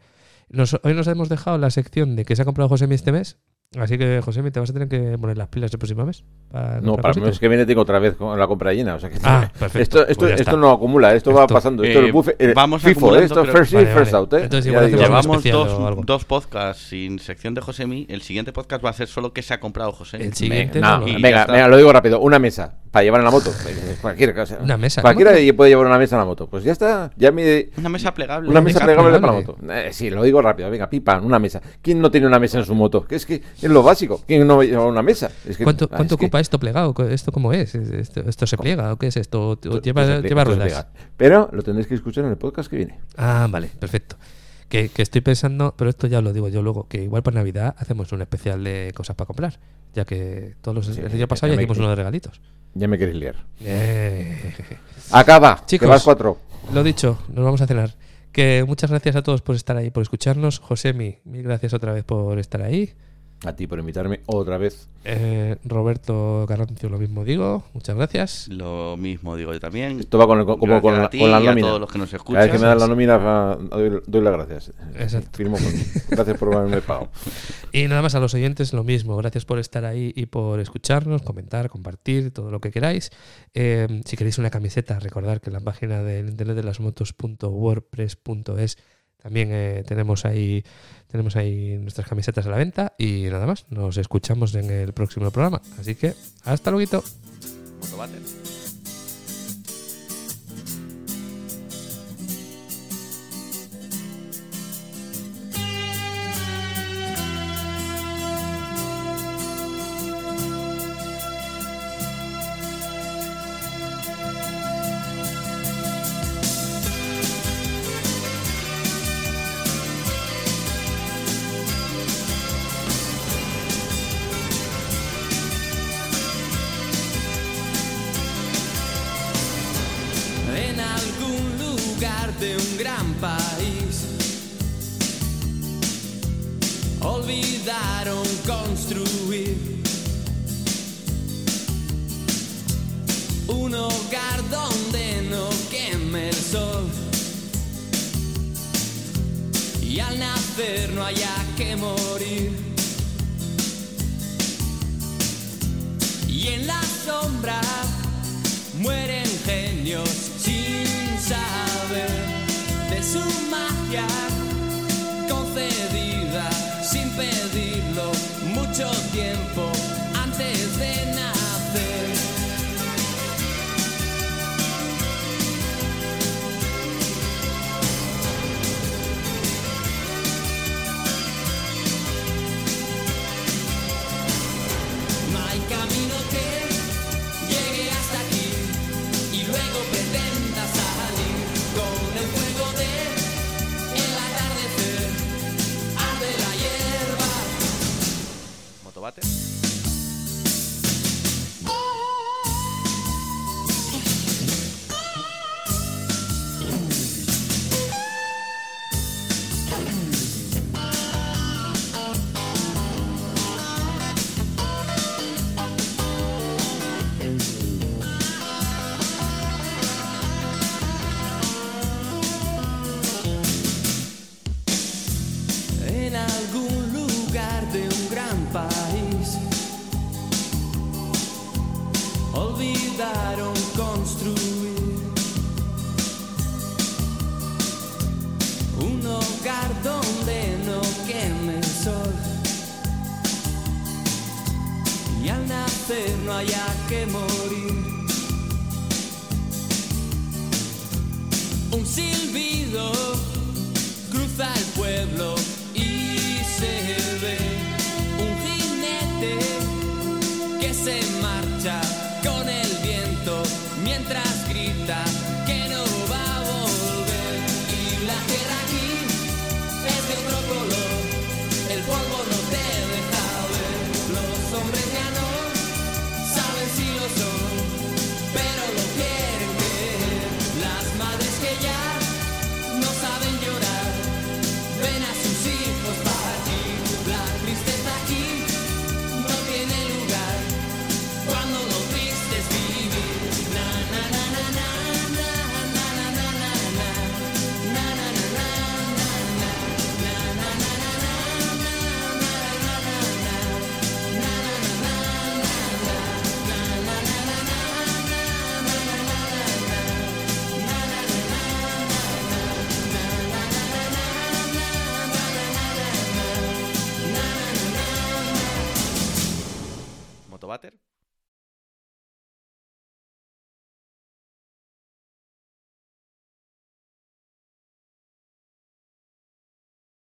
Nos- hoy nos hemos dejado la sección de que se ha comprado Josemi este mes, así que Josemi te vas a tener que poner las pilas el próximo mes. Para No, para el mes que viene tengo otra vez con la compra llena. O sea que Ah, perfecto. esto, esto, Pues esto está. no acumula, esto, va Esto, pasando. Esto eh, es buffet, eh, vamos FIFO, ¿eh? esto es creo- first in, Vale, first vale. out. ¿eh? Entonces igual Llevamos dos, dos podcasts sin sección de Josemi. El siguiente podcast va a ser solo que se ha comprado Josemi. El siguiente Venga, no no, venga, lo digo rápido. Una mesa para llevar en la moto. Cualquier cosa. Una mesa, Cualquiera puede llevar una mesa en la moto. Pues ya está. Ya me. Una mesa plegable. Una mesa plegable para la moto. Eh, sí, lo digo rápido. Venga, pipa, una mesa. ¿Quién no tiene una mesa en su moto? Que es que es lo básico. ¿Quién no lleva una mesa? Es que- ¿Cuánto, ah, cuánto es que- ocupa esto plegado? ¿Esto cómo es? ¿Esto, esto se pliega o qué es esto? ¿O lleva, ruedas? Pero lo tendréis que escuchar en el podcast que viene. Ah, vale, perfecto. Que, que estoy pensando, pero esto ya lo digo yo luego, que igual para Navidad hacemos un especial de cosas para comprar, ya que todos los, Sí, el año pasado ya ya hicimos unos regalitos. Ya me queréis liar. Eh, Acaba. Chicos. Que vas cuatro. Lo dicho, nos vamos a cenar. Que muchas gracias a todos por estar ahí, por escucharnos. Josemi, mil gracias otra vez por estar ahí. A ti por invitarme otra vez. Eh, Roberto Carrancio, lo mismo digo. Muchas gracias. Lo mismo digo yo también. Esto va con, el- como con, a la, ti con la a todos los que nos Cada escuchan. vez que me dan la nómina, ah, doy, doy las gracias. Exacto. Firmo con- gracias por haberme pagado. Y nada más a los oyentes lo mismo. Gracias por estar ahí y por escucharnos, comentar, compartir, todo lo que queráis. Eh, si queréis una camiseta, recordad que en la página del internet de las motos.wordpress.es también eh, tenemos ahí tenemos ahí nuestras camisetas a la venta y nada más. Nos escuchamos en el próximo programa. Así que hasta luego.